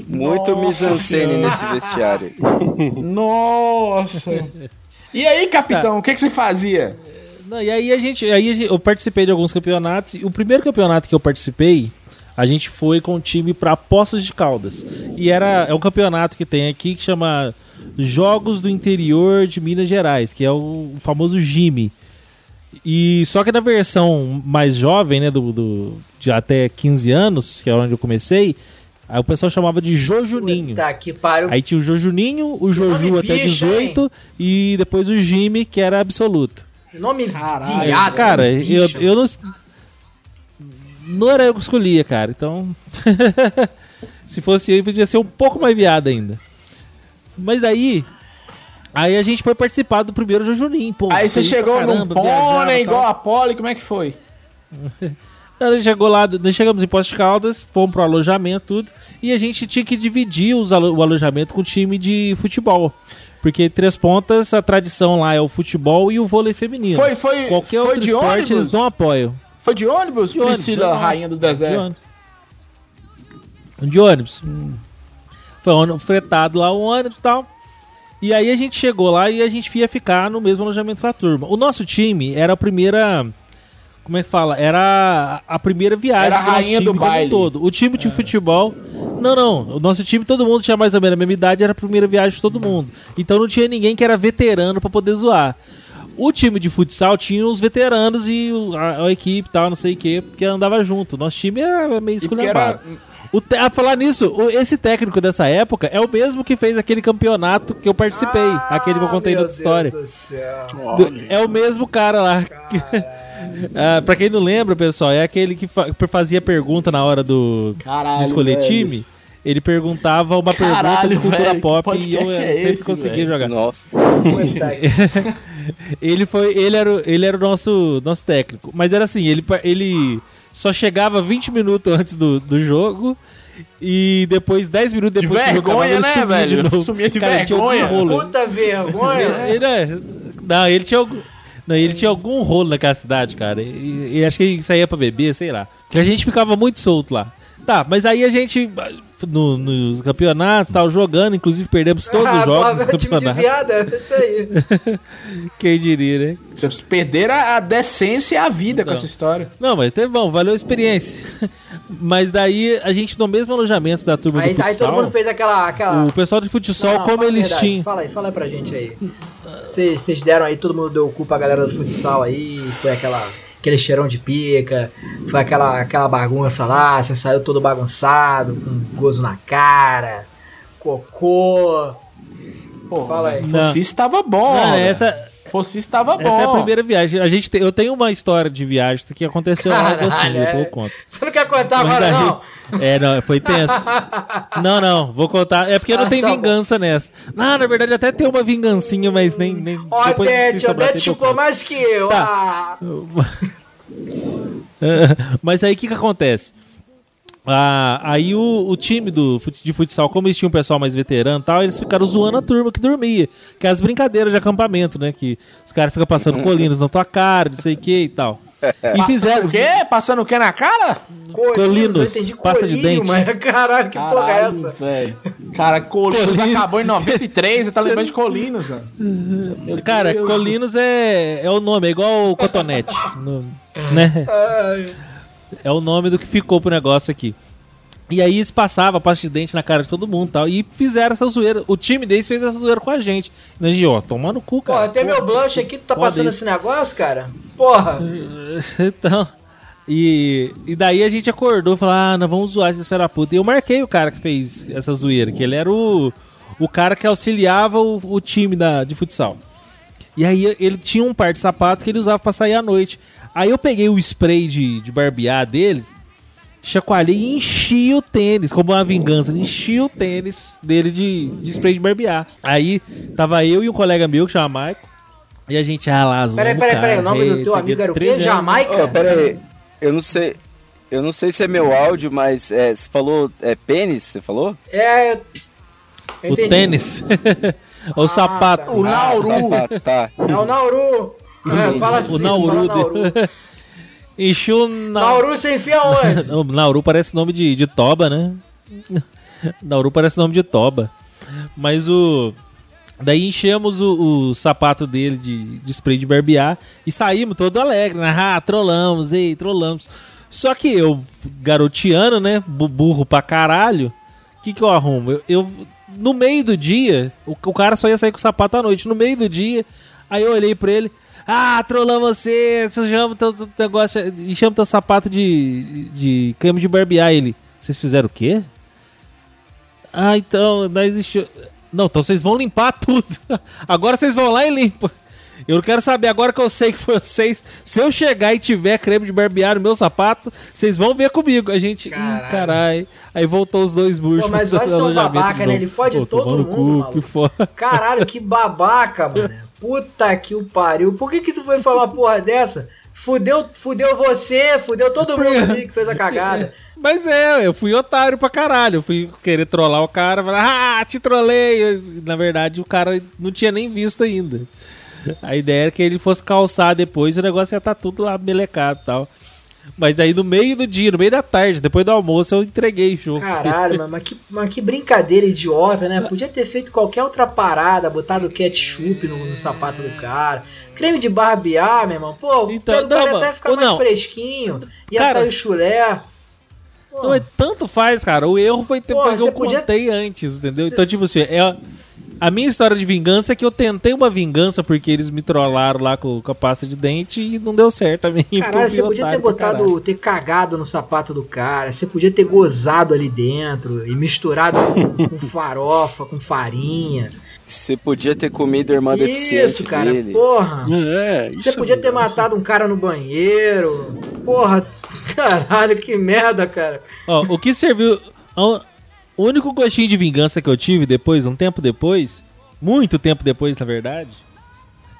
Muito mise-en-scène nesse vestiário. Nossa. E aí, capitão, o que, que você fazia? Não, e aí a gente, aí eu participei de alguns campeonatos. E o primeiro campeonato que eu participei, a gente foi com o time para Poços de Caldas. E era é um campeonato que tem aqui que chama Jogos do Interior de Minas Gerais, que é o famoso GIME. E só que na versão mais jovem, né, do, do- de até 15 anos, que é onde eu comecei, aí o pessoal chamava de Jojuninho. Que pariu. Aí tinha o Jojuninho, o Joju até bicho, 18 e depois o Gime, que era absoluto. Nome Caralho. viado. Cara, nome eu, bicho. eu não. Não era eu que escolhia, cara. Então. se fosse eu, podia ser um pouco mais viado ainda. Mas daí. Aí a gente foi participar do primeiro Jojunim, pô. aí você chegou num caramba, viajava pônei igual a Poli, como é que foi? A gente chegou lá, nós chegamos em Poços de Caldas, fomos pro alojamento, tudo. E a gente tinha que dividir alo- o alojamento com o time de futebol. Porque Três Pontas, a tradição lá é o futebol e o vôlei feminino. Foi, foi, Qualquer foi outro de esporte ônibus? eles não apoiam. Foi de ônibus, De ônibus, Priscila, lá. rainha do De deserto? ônibus. De ônibus. Foi ônibus- fretado lá o ônibus e tal. E aí a gente chegou lá e a gente ia ficar no mesmo alojamento com a turma. O nosso time era a primeira. Como é que fala? Era a primeira viagem Era a do rainha time do como um baile. todo. O time de futebol. Não, não. O nosso time, todo mundo tinha mais ou menos a mesma idade, era a primeira viagem de todo mundo. Então não tinha ninguém que era veterano pra poder zoar. O time de futsal tinha os veteranos e a, a equipe e tal, não sei o que, porque andava junto. Nosso time era meio esculhambado. O te- a falar nisso, o- esse técnico dessa época é o mesmo que fez aquele campeonato que eu participei, aquele que eu contei na meu outra história. Do céu. Do- é o mesmo cara lá. ah, pra quem não lembra, pessoal, é aquele que fa- fazia pergunta na hora do Caralho, de escolher velho. time. Ele perguntava uma pergunta Caralho, de cultura velho, que pop e podcast eu é sempre esse, conseguia velho? jogar. Nossa. Ele foi, ele era, o- ele era o nosso, nosso técnico. Mas era assim, ele, ele só chegava 20 minutos antes do, do jogo e depois 10 minutos De depois jogo vergonha, acabava, ele né, sumia de velho? novo. Sumia de Cara, ele vergonha. rolo. Puta vergonha. né? Ele, é- não, ele tinha algum, não, ele tinha algum rolo naquela cidade, cara. E, e acho que ele saía pra beber, sei lá. Que a gente ficava muito solto lá. Tá, mas aí a gente no- nos campeonatos, tal, jogando, inclusive perdemos todos os Ah, jogos dos de campeonatos. viado, é isso aí. Quem diria, né? Vocês perderam a, a decência e a vida com Não. essa história. Não, mas teve bom, valeu a experiência. Mas daí a gente no mesmo alojamento da turma Aí, do aí futsal, todo mundo fez aquela. aquela... o pessoal de futsal, Não, como eles verdade. tinham, Fala aí, fala aí pra gente aí. Vocês vocês deram aí, todo mundo deu o cu pra galera do futsal aí, foi aquela, aquele cheirão de pica, foi aquela, aquela bagunça lá, você saiu todo bagunçado, com gozo na cara, cocô. Pô, Fala aí. Não. Fosse estava bom. Não, né? essa, Fosse estava bom. essa é a primeira viagem. A gente tem- eu tenho uma história de viagem que aconteceu algo assim, Caralho, é. eu conto. Você não quer contar Mas agora, daí- não? É, não, foi tenso. Não, não, vou contar. É porque não Ah, tem tá bom. vingança nessa. Não, na verdade até tem uma vingancinha, mas nem. nem Ó, depois se Beth, o Beth chupou mais que eu. Tá. Ah, Mas aí o que, que acontece? Ah, aí o, o time do, de futsal, como eles tinham um pessoal mais veterano e tal, eles ficaram zoando a turma que dormia. Que é as brincadeiras de acampamento, né? Que os caras ficam passando colinas na tua cara, não sei o que e tal. E fizeram. o quê? Passando o quê na cara? Colinos, eu entendi pasta de colinho, dente. Mas caralho, que porra é Caralho, essa? velho. Cara, Colinos Colinos. acabou em 93, você tá lembrando de Colinos, mano. Meu Cara, Deus. Colinos é, é o nome, é igual o Cotonete. no- né? Ai, É o nome do que ficou pro negócio aqui. E aí eles passavam a pasta de dente na cara de todo mundo e tal. E fizeram essa zoeira. O time deles fez essa zoeira com a gente. E nós, ó, tomando cu, cara. Porra, tem meu blanche aqui, tu tá passando esse negócio, cara? Porra. então. E, e daí a gente acordou e falou: ah, nós vamos zoar esses fera puta. E eu marquei o cara que fez essa zoeira, que ele era o, o cara que auxiliava o, o time da, de futsal. E aí ele tinha um par de sapatos que ele usava pra sair à noite. Aí eu peguei o spray de, de barbear deles, chacoalhei e enchi o tênis, como uma vingança, enchi o tênis dele de, de spray de barbear. Aí tava eu e um colega meu que chama Maico. E a gente, ah lá, Peraí, peraí, peraí, o nome do teu você amigo era o quê? 13 anos. Jamaica? Ô, pera aí, eu não sei. Eu não sei se é meu áudio, mas é, você falou é, pênis, você falou? É. eu O entendi. tênis. o sapato. O Ah, Nauru. sapato, tá. É o Nauru. É, fala assim, o fala Nauru. Nauru. Encheu na... Nauru você enfia onde? Nauru parece nome de, de Toba, né? Nauru parece nome de Toba. Mas o. Daí enchemos o, o sapato dele de, de spray de barbear e saímos todo alegre, né? Ah, trollamos, ei, trollamos. Só que eu, garoteando, né? bu- Burro pra caralho, o que, que eu arrumo? Eu, eu- no meio do dia, o, o cara só ia sair com o sapato à noite. No meio do dia, aí eu olhei pra ele. Ah, trollamos você, sujamos teu, teu negócio, enchemos teu sapato de, de creme de barbear. Ele, vocês fizeram o quê? Ah, então, nós. Não, então vocês vão limpar tudo. Agora vocês vão lá e limpam. Eu quero saber, agora que eu sei que foi vocês, se eu chegar e tiver creme de barbear no meu sapato, vocês vão ver comigo. A gente, caralho. carai. Aí voltou os dois burros. Pô, mas olha alojamento babaca, né? Ele fode todo mundo, cu, que. Caralho, que babaca, mano. Puta que o pariu. Por que que tu foi falar porra dessa? Fudeu, fudeu você, fudeu todo mundo ali que fez a cagada. Mas é, eu fui otário pra caralho. Eu fui querer trollar o cara, falar, ah, te trolei. Na verdade, o cara não tinha nem visto ainda. A ideia era que ele fosse calçar depois e o negócio ia estar tudo lá melecado e tal. Mas aí no meio do dia, no meio da tarde, depois do almoço, eu entreguei o jogo. Caralho, mas que, mas que brincadeira idiota, né? Podia ter feito qualquer outra parada, botado ketchup no, no sapato do cara. Creme de barbear, meu irmão. Pô, Então, o cara até ficar mais não. fresquinho. Ia Cara, sair o chulé. Não, mas tanto faz, cara. O erro foi ter Porra, que eu podia- contei antes, entendeu? Então, tipo assim, é, a minha história de vingança é que eu tentei uma vingança porque eles me trollaram lá com, com a pasta de dente e não deu certo a mim. porque eu Caralho, você podia ter botado, caralho. ter cagado no sapato do cara, você podia ter gozado ali dentro e misturado com, com farofa, com farinha. Você podia ter comido a irmã deficiente Isso, cara, dele. porra. É, Você podia ter matado um cara no banheiro. Porra, caralho, que merda, cara. Ó, o que serviu. O único gostinho de vingança que eu tive depois, um tempo depois, muito tempo depois, na verdade,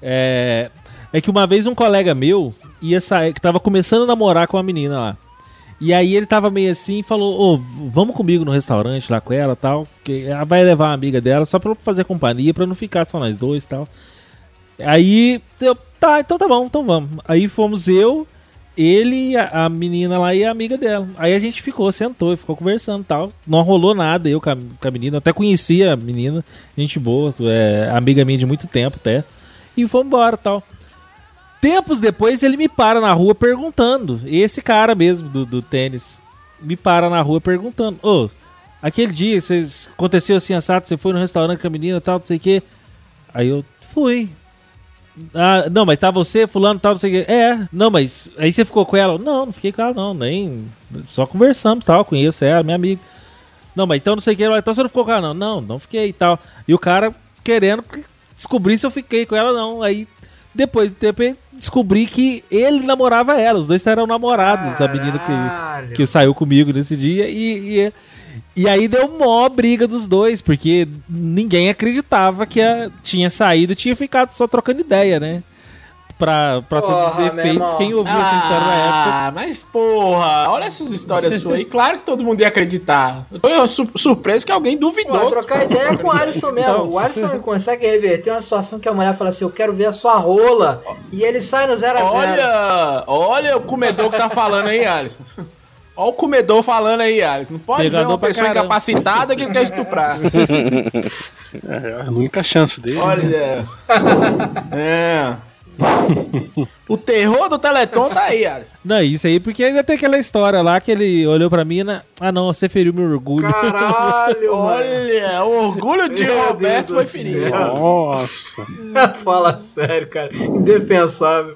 é, é que uma vez um colega meu ia sair, que tava começando a namorar com uma menina lá. E aí ele tava meio assim e falou: Ô, vamos comigo no restaurante lá com ela tal. Que ela vai levar uma amiga dela só pra eu fazer companhia, pra não ficar só nós dois tal. Aí, eu, tá, então tá bom, então vamos. Aí fomos eu, ele, a, a menina lá e a amiga dela. Aí a gente ficou, sentou e ficou conversando tal. Não rolou nada, eu com a, com a menina. Até conhecia a menina, gente boa, é amiga minha de muito tempo até. E fomos embora tal. Tempos depois ele me para na rua perguntando. Esse cara mesmo do, do tênis me para na rua perguntando: Ô, aquele dia você, aconteceu assim, assado, você foi no restaurante com a menina tal, não sei o quê. Aí eu fui. Ah, não, mas tá você, fulano, tal, não sei o quê. É, não, mas aí você ficou com ela? Não, não fiquei com ela, não, nem. Só conversamos tal, conheço ela, minha amiga. Não, mas então não sei o que, então você não ficou com ela, não? Não, não fiquei e tal. E o cara querendo descobrir se eu fiquei com ela, não. Aí, depois do tempo, descobri que ele namorava ela, os dois eram namorados, a menina que, Caralho. que saiu comigo nesse dia. E, e, e aí deu mó briga dos dois, porque ninguém acreditava que a, tinha saído e tinha ficado só trocando ideia, né? Pra, pra todos os Porra, efeitos, quem ouviu essa história na época. Ah, mas porra, olha essas histórias suas aí. Claro que todo mundo ia acreditar. Eu tô su- surpreso que alguém Pô, duvidou. trocar ideia com o Alisson mesmo. Então. O Alisson consegue reverter uma situação que a mulher fala assim: Eu quero ver a sua rola. E ele sai no 0 a 0 Olha, olha o comedor que tá falando aí, Alisson. Olha o comedor falando aí, Alisson. Não pode ver Pegador uma pra pessoa caramba. incapacitada que quer estuprar. É a única chance dele. né? Olha. É. O terror do Teleton tá aí, Alisson. Não, isso aí, porque ainda tem aquela história lá que ele olhou pra mim e. na- Ah, não, você feriu meu orgulho. Caralho. Olha, o orgulho de Meu Roberto Deus foi do ferido. Nossa. Fala sério, cara. Indefensável.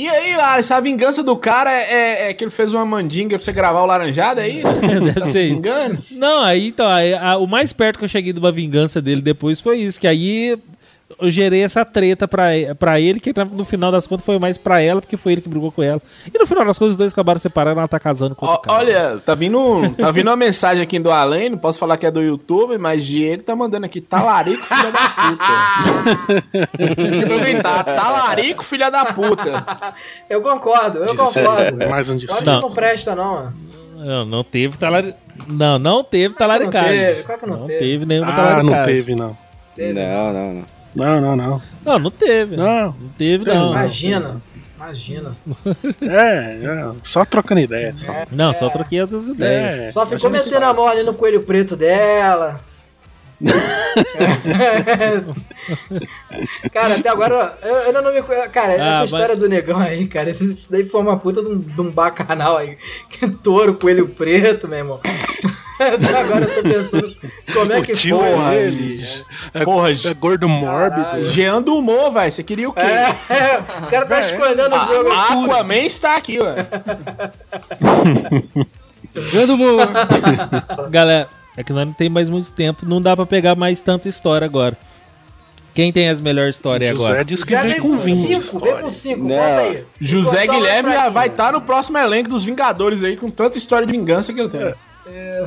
E aí, Alisson, a vingança do cara é, é- é que ele fez uma mandinga pra você gravar o Laranjada, é isso? Deve ser isso. engano? Não, aí então, aí, a- o mais perto que eu cheguei de uma vingança dele depois foi isso, que aí eu gerei essa treta pra, pra ele, que no final das contas foi mais pra ela, porque foi ele que brigou com ela. E no final das contas os dois acabaram separando, ela tá casando com outro cara. olha, tá vindo, tá vindo uma mensagem aqui do Além, não posso falar que é do YouTube, mas Diego tá mandando aqui, talarico, filha da puta. Deixa eu gritar, talarico, filha da puta. Eu concordo, eu Disse- concordo. é mais um O. Alisson Não. não presta, não. Não, não teve talari... Não, não teve talaricagem. teve, claro que não teve. nenhuma Ah, talaricagem. não teve, não. Não, não, não. Não, não, não. Não, não teve. Não, Não. teve, não. Imagina. Imagina. É, é, só trocando ideia. Só. Não, só troquei outras ideias. É, Só a ficou metendo a mão ali no coelho preto dela. cara, até agora eu eu ainda não me conheço. Cara, Ah, essa mas- história do negão aí, cara, isso, isso daí foi uma puta de um, de um bacanal aí. Que touro, coelho preto, meu irmão. Agora eu tô pensando como é que tio foi. porra, é ele. bicho. É, Porra, é gordo mórbido. Caralho. Jean do humor, velho, você queria o quê? É, o cara tá escondendo o jogo. A Aquaman está aqui, ué. Vendo humor. Galera, é que nós não tem mais muito tempo, não dá pra pegar mais tanta história agora. Quem tem as melhores histórias José agora? disse que vem vem com com 20 5, vem com histórias. 5, Não. conta aí. José uma Guilherme vai estar no próximo elenco dos Vingadores aí, com tanta história de vingança que eu tenho. É.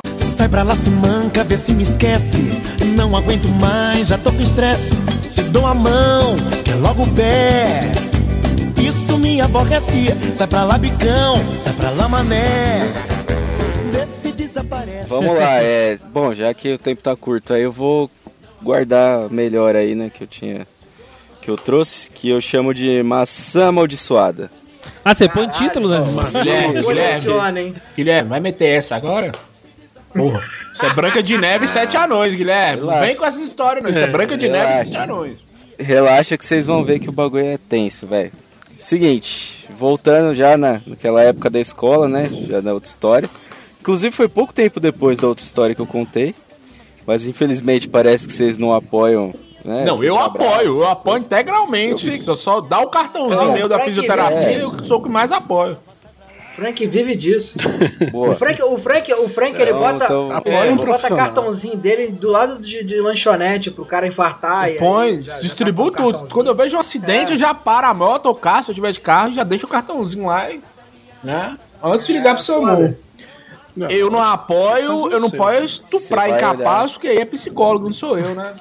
Sai pra lá, se manca, vê se me esquece. Não aguento mais, já tô com estresse. Se dou a mão, quer logo o pé. Isso me aborrece. Sai pra lá, bicão, sai pra lá, mané. Vê se desaparece. Vamos lá, é. Bom, já que o tempo tá curto aí, eu vou guardar melhor aí, né? Que eu tinha. Que eu trouxe, que eu chamo de maçã amaldiçoada. Ah, você põe título nas Guilherme, Coleciona, hein? Guilherme, vai meter essa agora? Porra, isso é Branca de Neve e Sete Anões, Guilherme. Não Relaxa. vem com essas histórias, não. Isso é Branca de Neve e Relaxa. Sete Anões. Relaxa que vocês vão ver que o bagulho é tenso, velho. Seguinte, voltando já na, naquela época da escola, né? Já na outra história. Inclusive foi pouco tempo depois da outra história que eu contei. Mas infelizmente parece que vocês não apoiam. Né, Não, eu abraço, apoio, eu apoio coisas. integralmente. Eu fico- Só, só dá o cartãozinho Não, meu da fisioterapia, é. eu sou o que mais apoio. Frank vive disso. Boa. O Frank, o Frank, o Frank ele Não, bota, então- é, um bota cartãozinho dele do lado de, de lanchonete pro cara infartar. e Põe, já- já distribui tá tudo. Quando eu vejo um acidente, É. eu já paro a moto ou o carro, se eu tiver de carro, já deixo o cartãozinho lá e, né? Antes de ligar pro SAMU. Eu não apoio, Mas eu não apoio estuprar incapaz, porque aí é psicólogo, não sou eu, né?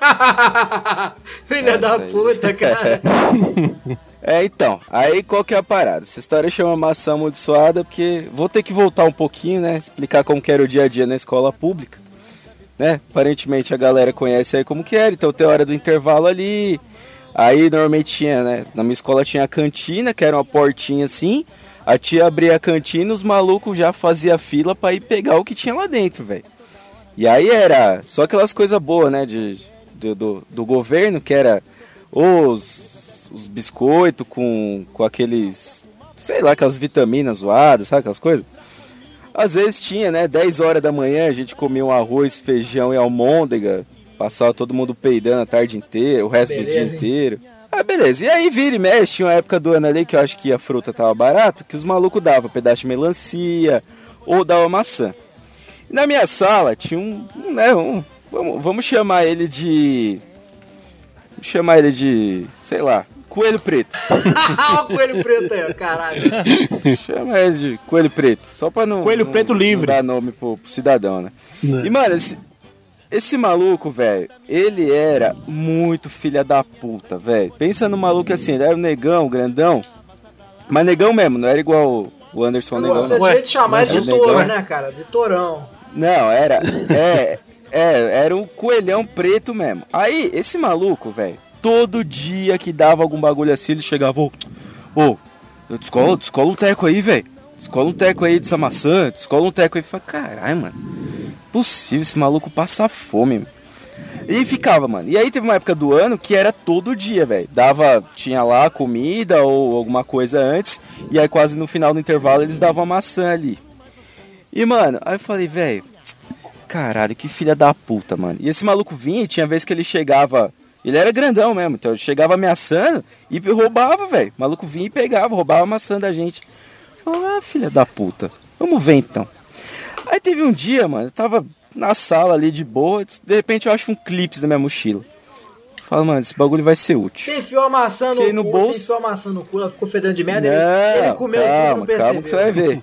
Filha da aí. puta, cara. É, então, aí qual que é a parada? Essa história chama maçã amaldiçoada porque vou ter que voltar um pouquinho, né? Explicar como que era o dia a dia na escola pública, né? Aparentemente a galera conhece aí como que era, então tem a hora do intervalo ali, Aí normalmente tinha, né? Na minha escola tinha a cantina, que era uma portinha assim. A tia abria a cantina, os malucos já fazia fila pra ir pegar o que tinha lá dentro, velho. E aí era só aquelas coisas boas, né? De, do, do governo, que era os, os biscoitos com, com aqueles, sei lá, aquelas vitaminas zoadas, sabe aquelas coisas? Às vezes tinha, né? 10 horas da manhã a gente comia um arroz, feijão e almôndega. Passava todo mundo peidando a tarde inteira, o resto do dia Beleza, hein? inteiro. Ah, beleza. E aí vira e mexe, tinha uma época do ano ali que eu acho que a fruta tava barata, que os malucos davam pedaço de melancia ou dava maçã. E na minha sala tinha um, um, né, um vamos, vamos chamar ele de vamos chamar ele de, sei lá, coelho preto. Olha o coelho preto aí, ó, caralho. Chama ele de coelho preto, só pra não. Coelho não- preto livre. Não dar nome pro, pro cidadão, né? Né. E, mano, esse, esse maluco, velho, ele era muito filha da puta, velho. Pensa no maluco assim, ele era um negão, grandão. Mas negão mesmo, não era igual o- Anderson Você negão. gosta não. de chamar de touro, né, cara? De torão. Não, era. É, é, era um coelhão preto mesmo. Aí, esse maluco, velho, todo dia que dava algum bagulho assim, ele chegava, ô, ô, eu descolo, descola um teco aí, velho. Descola um teco aí dessa maçã, descola um teco aí. Fala, caralho, mano. Possível, esse maluco passa fome. E ficava, mano. E aí teve uma época do ano que era todo dia, velho. Dava, tinha lá comida ou alguma coisa antes. E aí quase no final do intervalo eles davam a maçã ali. E, mano, aí eu falei, velho, caralho, que filha da puta, mano. E esse maluco vinha e tinha vez que ele chegava. Ele era grandão mesmo, então chegava ameaçando e roubava, velho. O maluco vinha e pegava, roubava a maçã da gente. Falava, ah, filha da puta, vamos ver então. Aí teve um dia, mano, eu tava na sala ali de boa, de repente eu acho um clipe na minha mochila. Eu Falo, mano, esse bagulho vai ser útil. Você enfiou a maçã no, no cu, bolso. você enfiou a maçã no cu, ela ficou fedendo de merda, Não, ele, ele comeu tudo e não calma, percebeu. calma que você vai ver.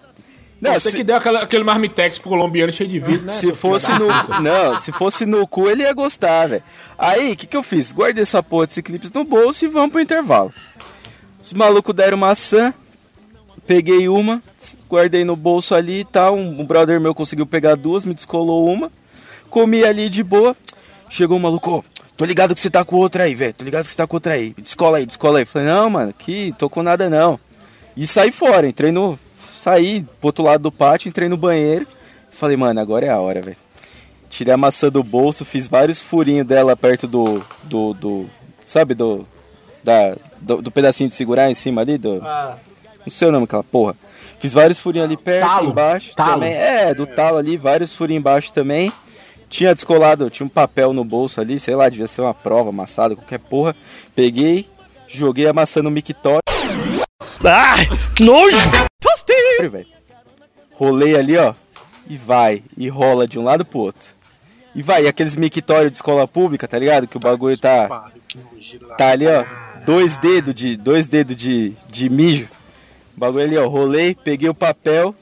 Não, Você se- que deu aquela- aquele marmitex pro colombiano cheio de vidro, né? Se fosse no. Não, se fosse no cu, ele ia gostar, velho. Aí, o que, que eu fiz? Guardei essa porra desse clipes no bolso e vamos pro intervalo. Os malucos deram maçã, peguei uma, guardei no bolso ali e tal. Um, um brother meu conseguiu pegar duas, me descolou uma. Comi ali de boa. Chegou um maluco, tô ligado que você tá com outra aí, velho. Tô ligado que você tá com outra aí. Descola aí, descola aí. Falei, não, mano, que tô com nada não. E saí fora, entrei no. Saí pro outro lado do pátio, entrei no banheiro. Falei, mano, agora é a hora, velho. Tirei a maçã do bolso, fiz vários furinhos dela perto do. do. do- sabe, do. Da, do, do pedacinho de segurar em cima ali, do. Ah, Não sei o nome daquela porra. Fiz vários furinhos ali perto, Talo. embaixo Talo. também. É, do talo ali, vários furinhos embaixo também. Tinha descolado, tinha um papel no bolso ali, sei lá, devia ser uma prova, amassada, qualquer porra. Peguei, joguei a maçã no mictório, Ai, que nojo! Velho. Rolei ali, ó, e vai, e rola de um lado pro outro. E vai, e aqueles mictórios de escola pública, tá ligado? Que o bagulho tá. Tá ali, ó. Dois dedos de. Dois dedos de, de mijo. O bagulho ali, ó. Rolei, peguei o papel,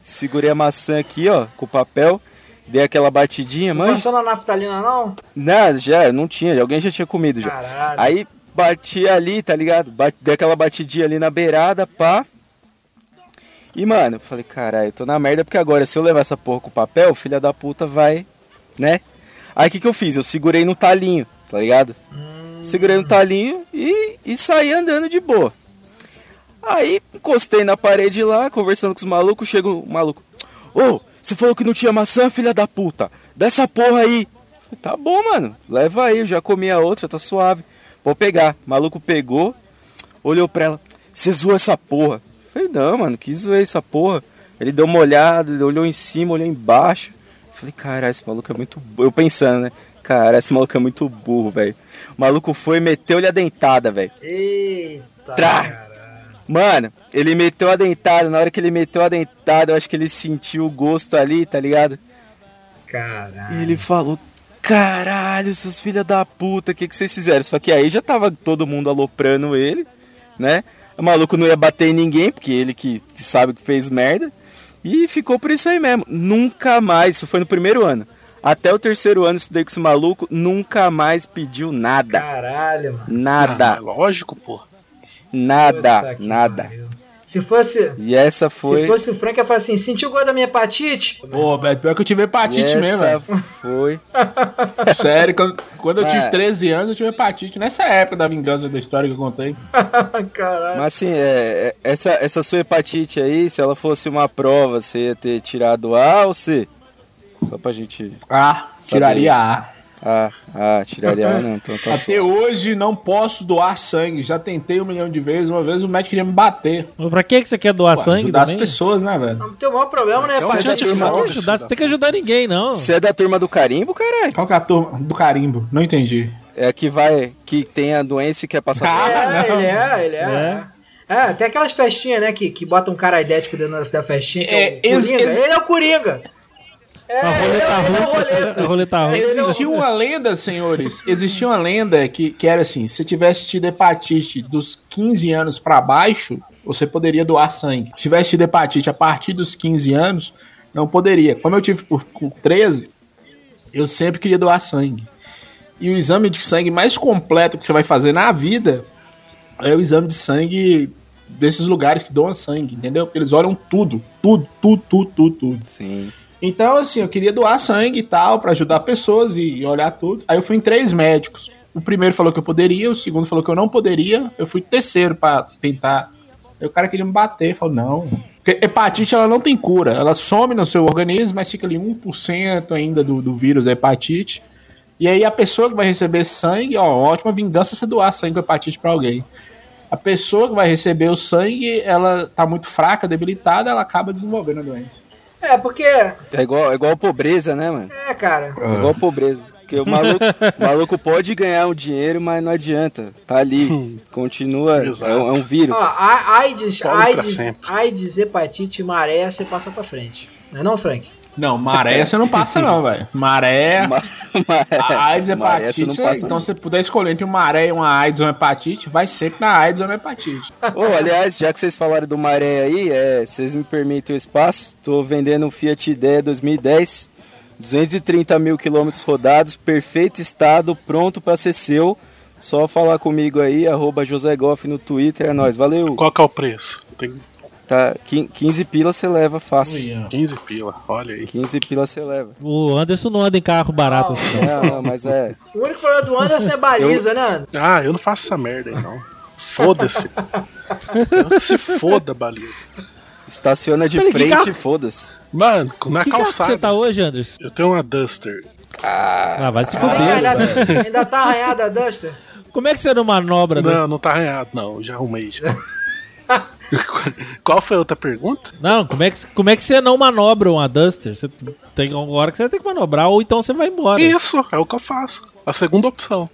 segurei a maçã aqui, ó, com o papel, dei aquela batidinha, não mano. passou na naftalina, não? Nada, já, não tinha, alguém já tinha comido já. Caralho. Aí bati ali, tá ligado? Bate, dei aquela batidinha ali na beirada, pá. E, mano, eu falei, caralho, eu tô na merda, porque agora se eu levar essa porra com o papel, o filho da puta vai, né? Aí o que que eu fiz? Eu segurei no talinho, tá ligado? Segurei no talinho e, e saí andando de boa. Aí encostei na parede lá, conversando com os malucos, chega o maluco. Ô, você falou que não tinha maçã, filha da puta. Dessa porra aí. Falei, tá bom, mano. Leva aí, eu já comi a outra, tá suave. Vou pegar. O maluco pegou, olhou pra ela. Você zoou essa porra. Falei, não, mano, que zoei essa porra. Ele deu uma olhada, ele olhou em cima, olhou embaixo. Falei, cara, esse maluco é muito burro. Eu pensando, né? Cara, esse maluco é muito burro, velho. O maluco foi e meteu-lhe a dentada, velho. Eita. Trá! Mano, ele meteu a dentada. Na hora que ele meteu a dentada, eu acho que ele sentiu o gosto ali, tá ligado? Caralho. E ele falou: Caralho, seus filha da puta, o que, que vocês fizeram? Só que aí já tava todo mundo aloprando ele, né? O maluco não ia bater em ninguém, porque ele que, que sabe que fez merda. E ficou por isso aí mesmo. Nunca mais, isso foi no primeiro ano. Até o terceiro ano estudei com esse maluco, nunca mais pediu nada. Caralho, mano. Nada. Ah, lógico, pô. Nada, nada. pariu. Se fosse. E essa Se foi. fosse o Frank, ia falar assim: sentiu o gosto da minha hepatite? Pô, velho, pior que eu tive E hepatite mesmo, essa foi. Sério, quando, quando eu tive É. 13 anos, eu tive hepatite. Nessa época da vingança da história que eu contei. Caralho. Mas assim, é, é- essa, essa sua hepatite aí, se ela fosse uma prova, você ia ter tirado A ou C? Só pra gente. Ah, Saber. tiraria A. Ah, ah, tiraria A não, então tá Até hoje não posso doar sangue. Já tentei um milhão de vezes. Uma vez o médico queria me bater. Mas Pra que que você quer doar Pô, sangue ajudar as também? pessoas, né, velho? Não tem o maior problema, né? Então, Você, tem que ajudar, você tem que ajudar ninguém, não. Você é da turma do carimbo, caralho? Qual que é a turma do carimbo? Não entendi. É a que vai, que tem a doença e quer passar Ah, É, ele é, ele é. É, tem aquelas festinhas, né, que, que botam um cara idético dentro da- festinha, que é, É, o ex- Coringa. ex- Ele é o Coringa. É, A roleta é russa. roleta. A roleta russa. Existia uma lenda, senhores. Existia uma lenda que, que era assim: se tivesse tido hepatite dos 15 anos pra baixo, você poderia doar sangue. Se tivesse tido hepatite a partir dos 15 anos, não poderia. Como eu tive por, com 13, eu sempre queria doar sangue. E o exame de sangue mais completo que você vai fazer na vida é o exame de sangue desses lugares que doam sangue, entendeu? Porque eles olham tudo, tudo, tudo, tudo, tudo, tudo. Sim. Então, assim, eu queria doar sangue e tal, pra ajudar pessoas e, olhar tudo. Aí eu fui em três médicos. O primeiro falou que eu poderia, o segundo falou que eu não poderia. Eu fui terceiro pra tentar. Aí o cara queria me bater, falou, não. Porque hepatite, ela não tem cura. Ela some no seu organismo, mas fica ali 1% ainda do, do vírus da hepatite. E aí a pessoa que vai receber sangue, ó, ótima vingança você doar sangue com hepatite pra alguém. A pessoa que vai receber o sangue, ela tá muito fraca, debilitada, ela acaba desenvolvendo a doença. É, porque. É igual, é igual pobreza, né, mano? É, cara. É igual pobreza. Porque o maluco, o maluco pode ganhar um dinheiro, mas não adianta. Tá ali. Continua. É, um- é um vírus. Ó, a- AIDS, Pobre AIDS. AIDS, hepatite, maré, você passa pra frente. Não é não, Frank? Não, maré você não passa não, velho. Maré, Ma- a AIDS, Maré, você hepatite, você- passa, então não. se você puder escolher entre uma maré e uma AIDS ou uma hepatite, vai sempre na AIDS ou na hepatite. Ô, aliás, já que vocês falaram do Maré aí, é, vocês me permitem o espaço, tô vendendo um Fiat Idea 2010, 230 mil quilômetros rodados, perfeito estado, pronto pra ser seu. Só falar comigo aí, arroba José Goff no Twitter, é nóis, valeu. Qual que é o preço? Tem Tá, quin- 15 pila você leva fácil. 15 pila, olha aí. 15 pila você leva. O Anderson não anda em carro barato assim. não. Não, não, mas é. O único problema do Anderson é baliza, né, Anderson? Ah, eu não faço essa merda aí, não. Foda-se. Se foda, Baliza. Estaciona de Peraí, que frente e foda-se. Mano, na Que carro que calçada. você tá hoje, Anderson? Eu tenho uma Duster. Ah, vai se Vem fuder. cá, ainda, ainda tá arranhada a Duster? Como é que você não manobra? né? Não, não tá arranhado, não. Já arrumei já. Qual foi a outra pergunta? Não, como é, que, como é que você não manobra uma Duster? Você tem uma hora que você tem que manobrar, ou então você vai embora. Isso, é o que eu faço. A segunda opção.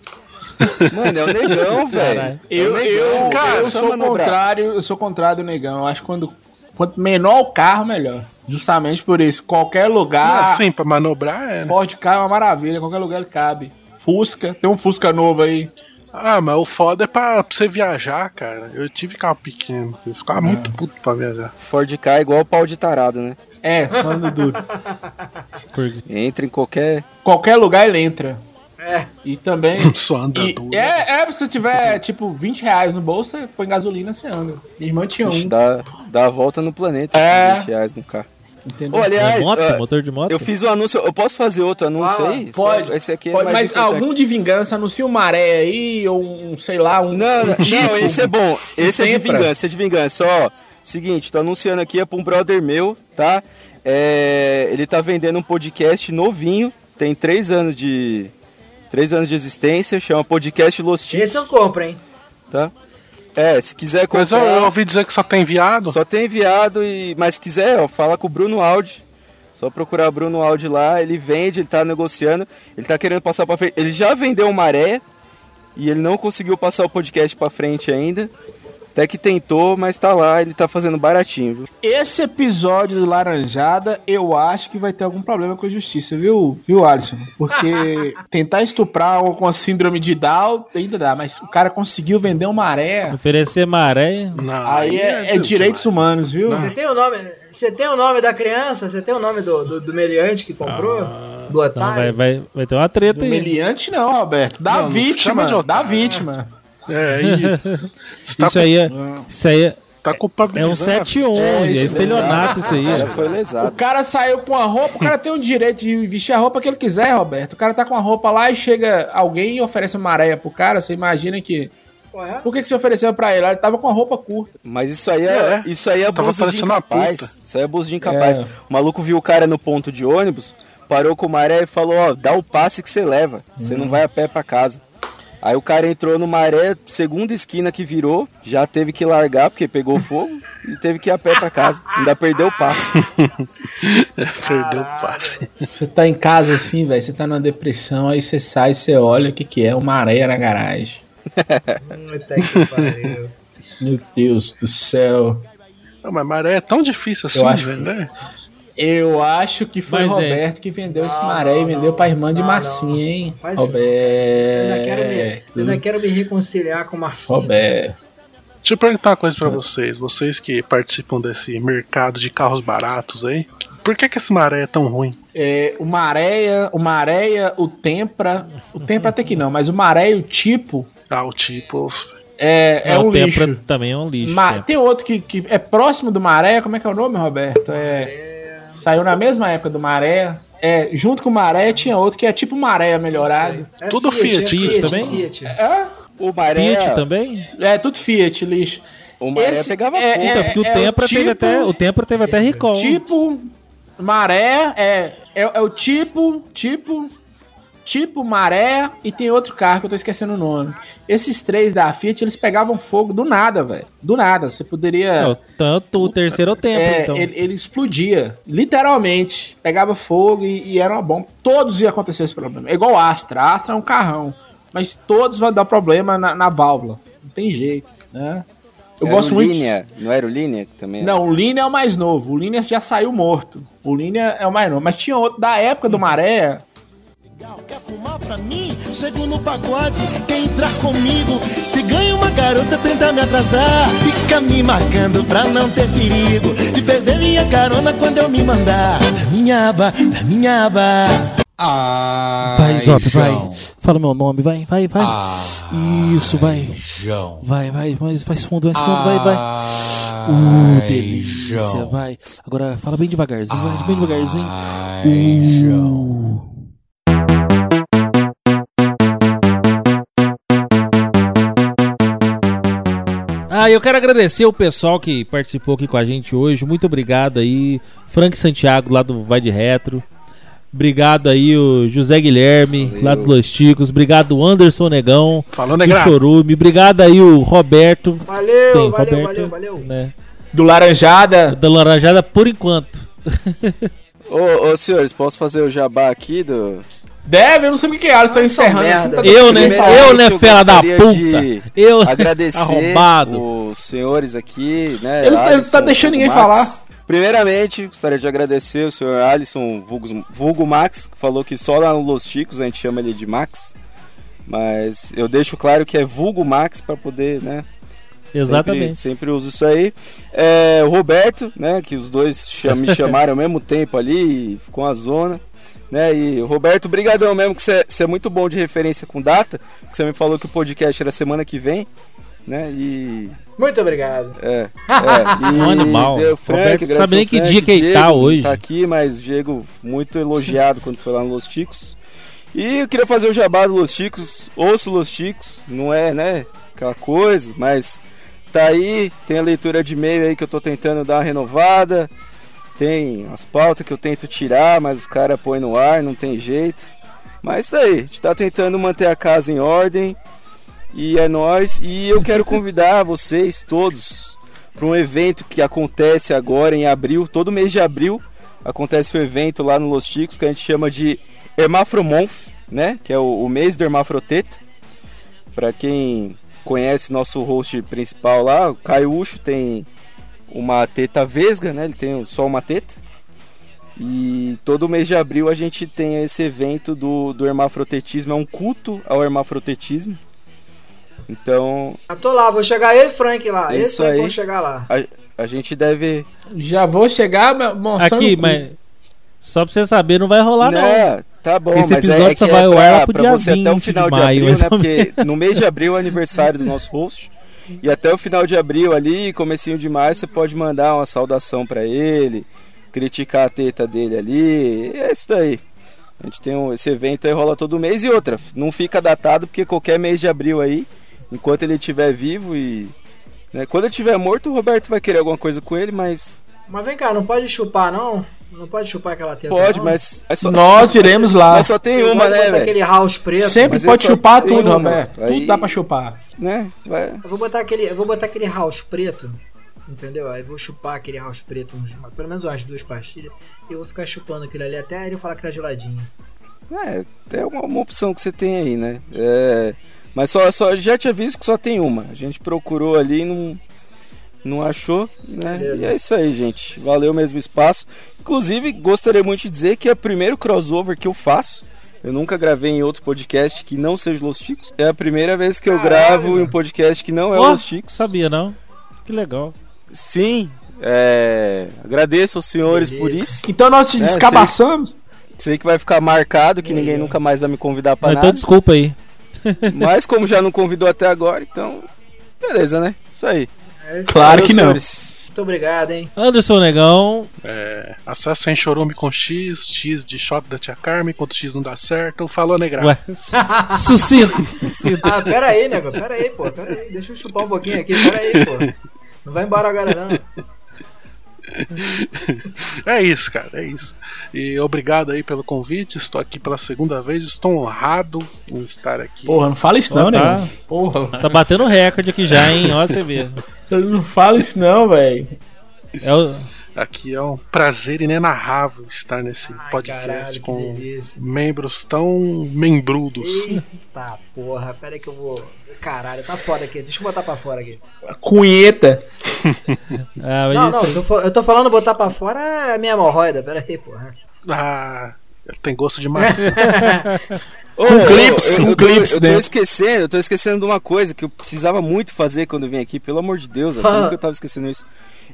Mano, é o negão, velho. É Eu, negão, eu, cara, eu sou manobrar. contrário, eu sou contrário do negão. Eu acho que quando quanto menor o carro, melhor. Justamente por isso, qualquer Ah, lugar, sim, pra manobrar é. né? Ford Ka é uma maravilha, qualquer lugar ele cabe. Fusca, tem um Fusca novo aí. Ah, mas o foda é pra, pra você viajar, cara. Eu tive carro pequeno. Eu ficava muito puto pra viajar. Ford K é igual pau de tarado, né? É, falando duro. Entra em qualquer. Qualquer lugar ele entra. É. E também. Só anda E- duro. é, é, se você tiver, tipo, 20 reais no bolso, você põe gasolina, você anda. Minha irmã tinha um. dá, dá a volta no planeta É. com 20 reais no carro. Entendeu? Ô, aliás, É moto? ó, Motor de moto? eu fiz o anúncio. Eu posso fazer outro anúncio Fala, aí? Pode. Esse aqui é Pode, mais mas importante. algum de vingança, anuncia um maré aí, ou um, sei lá, um. Não, não, Tipo, não, esse é bom. Esse é de vingança, é de vingança. Ó, seguinte, tô anunciando aqui, é pra um brother meu, tá? É, ele tá vendendo um podcast novinho, tem três anos de. Três anos de existência, chama Podcast Los Tips, Esse eu compro, hein? tá? É, se quiser comprar, Mas eu, eu ouvi dizer que só tem viado. só tem enviado e. Mas se quiser, ó, fala com o Bruno Audi. Só procurar Bruno Audi lá, ele vende, ele tá negociando, ele tá querendo passar pra frente. Ele já vendeu uma maré e ele não conseguiu passar o podcast pra frente ainda. Até que tentou, mas tá lá, ele tá fazendo baratinho, viu? Esse episódio do Laranjada, eu acho que vai ter algum problema com a justiça, viu, viu, Alisson? Porque tentar estuprar um com a síndrome de Down ainda dá, mas o cara conseguiu vender uma maré. Oferecer maré. Não, Aí é, é Deus direitos demais. humanos, viu? Você tem o nome, você tem o nome da criança? Você tem o nome do, do, do meliante que comprou? do Então vai, otário? vai, vai ter uma treta Do aí. meliante não, Roberto. Da Não, não vítima, de da otário. vítima. É isso. Você tá Isso aí, é, isso, aí é, Tá É culpabilizando. um 7-1, É, é, isso, estelionato isso aí. Já foi O lesado. cara saiu com a roupa, o cara tem o direito de vestir a roupa que ele quiser, Roberto. O cara tá com a roupa lá e chega alguém e oferece uma areia pro cara, você imagina que. Ué? Por que, que você ofereceu pra ele? Ele tava com a roupa curta. Mas isso aí é, É, isso aí é abuso de incapaz. Isso aí é abuso de incapaz. É. O maluco viu o cara no ponto de ônibus, parou com o maré e falou, ó, dá o passe que você leva. Você não vai a pé pra casa. Aí o cara entrou no maré, segunda esquina que virou, já teve que largar porque pegou fogo e teve que ir a pé pra casa. Ainda perdeu o passe. Perdeu o passe. Você tá em casa assim, velho, você tá numa depressão, aí você sai, você olha o que que é, uma areia na garagem. Meu Deus do céu. Não, mas maré é tão difícil assim, Eu acho- velho, né? Eu acho que foi Mas é. Roberto que vendeu esse Não, maré e não, vendeu não. pra irmã de Não, Marcinha, não. hein? Faz- Eu Roberto. ainda quero me, eu ainda quero me reconciliar com o Marcinho. Roberto. Deixa eu perguntar uma coisa pra vocês. Vocês que participam desse mercado de carros baratos aí. Por que, que esse maré é tão ruim? É, o Maréia, o Maréia, o Tempra. O Tempra até que não, mas o Maré e o Tipo Ah, o tipo. é, é, o um Tempra lixo. também é um lixo. Ma- né? tem outro que, que é próximo do Maré, como é que é o nome, Roberto? É, saiu na mesma época do Maré. É, junto com o Maré tinha outro que é tipo Maré melhorado. É Tudo Fiat, é Fiat também? Fiat. É, O maré, Fiat também? é tudo Fiat, lixo. o maré Esse pegava é- fogo. É, porque o é o Tempra teve tipo- até, o Tempra teve até recall. Tipo, maré, é, é, é o tipo, tipo, tipo maré e tem outro carro que eu tô esquecendo o nome. Esses três da Fiat, eles pegavam fogo do nada, velho. Do nada. Você poderia. Não, tanto o terceiro o Tempra, É, então. ele, ele explodia, literalmente. Pegava fogo e, e era uma bomba. Todos ia acontecer esse problema. É igual o Astra. Astra é um carrão. Mas todos vão dar problema na, na válvula. Não tem jeito, né? Eu Era gosto o muito. Linea, não era o Linea que também? Não, o Linea é o mais novo. O Linea já saiu morto. O Linea é o mais novo. Mas tinha outro da época do Maré. Quer fumar pra mim? Chego no pagode, quer entrar comigo? Se ganha uma garota, tenta me atrasar. Fica me marcando pra não ter perigo de perder minha carona quando eu me mandar. Da minha aba, da minha aba. Vai, Zop, vai. Fala meu nome, vai, vai, vai. Isso, vai. Vai, vai, mais, faz fundo, mais fundo, vai, vai. Uh, delícia, vai. Agora fala bem devagarzinho, vai, bem devagarzinho. Uh. Ah, eu quero agradecer o pessoal que participou aqui com a gente hoje. Muito obrigado aí, Frank Santiago lá do Vai de Retro. Obrigado aí o José Guilherme Valeu. lá dos Los Chicos. Obrigado Anderson Negão Falou, do Negra. Chorume. Obrigado aí o Roberto, Valeu, Tem, valeu, Roberto. valeu, valeu. né? Do Laranjada. Da Laranjada por enquanto. Ô, ô, senhores, posso fazer o jabá aqui do... Deve, eu não sei o que é. Eles estão encerrando. merda. assim, tá Eu, né? Eu, né, eu fela da puta? de Eu, agradecer arrombado. os senhores aqui, né? Ele- ele tá Alisson, deixando Vulgo ninguém Max. Primeiramente, gostaria de agradecer o senhor Alisson Vulgo, Vulgo Max, que falou que só lá no Los Chicos a gente chama ele de Max. Mas eu deixo claro que é Vulgo Max para poder, né? Exatamente. Sempre, sempre uso isso aí. É, o Roberto, né? Que os dois cham- me chamaram ao mesmo tempo ali e ficou uma zona. Né? E Roberto, brigadão mesmo, que você é muito bom de referência com data. Que você me falou que o podcast era semana que vem. Né? E. Muito obrigado. É. é. E Um animal. deu Frank, Roberto sabe nem que Frank, dia que ele tá hoje. Tá aqui, mas o Diego muito elogiado quando foi lá no Los Ticos. E eu queria fazer o jabá do Los Ticos. Ouço Los Ticos, não é, né? Aquela coisa, mas tá aí. Tem a leitura de e-mail aí que eu tô tentando dar uma renovada. Tem as pautas que eu tento tirar, mas os caras põem no ar, não tem jeito. Mas isso daí, a gente tá tentando manter a casa em ordem. E é nós. E eu quero convidar vocês todos para um evento que acontece agora em abril, todo mês de abril acontece um evento lá no Los Chicos que a gente chama de Hermafromonth, né? Que é o, o mês do Hermafroteta. Para quem conhece nosso host principal lá, o Caio Ucho tem uma teta vesga, né? Ele tem só uma teta. E todo mês de abril a gente tem esse evento do, do hermafrotetismo, é um culto ao hermafrotetismo. Então, Eu tô lá, vou chegar eu e Frank lá. Eu e Isso Frank aí. vão chegar lá. a, a gente deve. Já vou chegar mo- mostrando. Aqui, mas só pra você saber, não vai rolar não. Né, Tá bom, Esse mas é, episódio é que só é vai lá pra, pra você até o 20 final de de, maio, abril, né? Porque no mês de abril é o aniversário do nosso host. E até o final de abril ali, comecinho de maio, você pode mandar uma saudação pra ele, criticar a teta dele ali. É isso daí. A gente tem um, esse evento aí rola todo mês e outra, não fica datado porque qualquer mês de abril aí, enquanto ele estiver vivo e né, quando ele estiver morto, o Roberto vai querer alguma coisa com ele, mas Mas vem cá, não pode chupar, não? Não pode chupar aquela teta, pode, não? mas é só- Nós iremos lá. Mas só tem uma, né, velho? aquele house preto. Sempre Mas pode chupar tudo, uma. Roberto. Aí- Tudo dá pra chupar. Né? Vai. Eu vou botar aquele, eu vou botar aquele house preto, entendeu? Aí vou chupar aquele house preto, uns, pelo menos umas duas pastilhas, e eu vou ficar chupando aquele ali até ele falar que tá geladinho. É, é uma, uma opção que você tem aí, né? É, mas só, só já te aviso que só tem uma. A gente procurou ali e não, não achou, né? Beleza. E é isso aí, gente. Valeu mesmo espaço. Inclusive, gostaria muito de dizer que é o primeiro crossover que eu faço. Eu nunca gravei em outro podcast que não seja Los Chicos. É a primeira vez que eu gravo em um podcast que não é Ó, Los Chicos. Sabia não? Que legal. Sim, é, agradeço aos senhores por isso. Então nós te É, descabaçamos. Sei que vai ficar marcado, que ninguém nunca mais vai me convidar pra Mas nada. então desculpa aí. Mas como já não convidou até agora, então. Beleza, né? Isso aí. É Claro que não. Muito obrigado, hein? Anderson Negão. É, acessem chorume com X, X de shot da tia Carmen, enquanto X não dá certo. Falou, negra. Ué, sucinto, sucinto. Ah, pera aí, nego, pera aí, pô, pera aí, deixa eu chupar um pouquinho aqui, pera aí, pô. Não vai embora agora, não. É isso, cara, é isso. E obrigado aí pelo convite. Estou aqui pela segunda vez. Estou honrado em estar aqui. Porra, não fala isso não, né? tá. Porra. Tá batendo recorde aqui já, hein? Ó, você vê. Não fala isso não, velho. É o... Aqui é um prazer inenarrável estar nesse podcast caralho, com membros tão membrudos. Eita porra, pera aí que eu vou. Caralho, tá foda aqui, deixa eu botar pra fora aqui. Cunheta. Ah, mas Não, isso- não, eu tô, fa- eu tô falando botar pra fora é a minha hemorroida, pera aí, porra. Ah, tem gosto demais. Ô, Com ô, clips, eu, com eu tô- clips eu tô dentro. esquecendo, eu tô esquecendo de uma coisa que eu precisava muito fazer quando eu vim aqui, pelo amor de Deus, velho, como que eu tava esquecendo isso?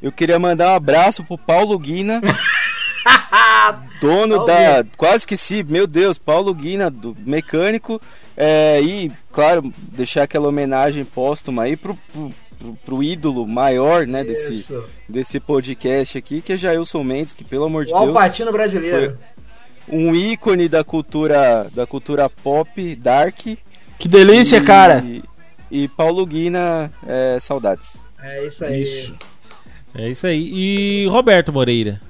Eu queria mandar um abraço pro Paulo Guina, dono Paulo da. Quase esqueci, meu Deus, Paulo Guina, do mecânico. é, e, claro, deixar aquela homenagem póstuma aí pro, pro, pro- pro ídolo maior, né, desse, Isso. desse podcast aqui, que é Jailson Mendes, que pelo amor de O Deus. Alpatino brasileiro. Um ícone da cultura da cultura pop dark Que delícia, e, cara. e Paulo Guina é, saudades É isso aí. É isso aí. E Roberto Moreira.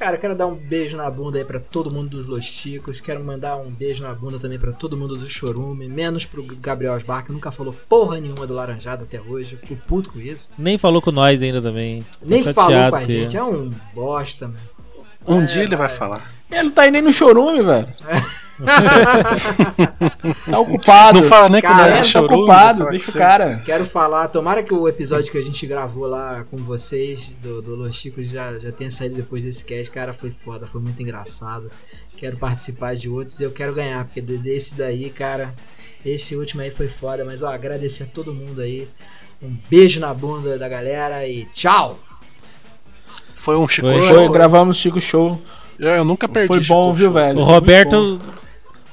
Cara, quero dar um beijo na bunda aí pra todo mundo dos Los Chicos. Quero mandar um beijo na bunda também pra todo mundo do Chorume. Menos pro Gabriel Osbar, que nunca falou porra nenhuma do Laranjado até hoje. Eu fico puto com isso. Nem falou com nós ainda também. Tô Nem falou com a ele. gente. É um bosta, mano. Um É, dia ele vai vai. falar. Ele não tá indo nem no chorume, velho. tá ocupado. Não fala nem com Cara, é, de tá ocupado, deixa que o cara. Quero falar, tomara que o episódio que a gente gravou lá com vocês, do, do Los Chicos, já, já tenha saído depois desse cast. Cara, foi foda, foi muito engraçado. Quero participar de outros e eu quero ganhar, porque de- desse daí, cara, esse último aí foi foda. Mas ó, agradecer a todo mundo aí. Um beijo na bunda da galera e tchau! Foi um Chico Foi. Show. Foi, gravamos Chico Show. Eu, eu nunca perdi. Foi Chico bom, viu, Show. velho? O. Roberto.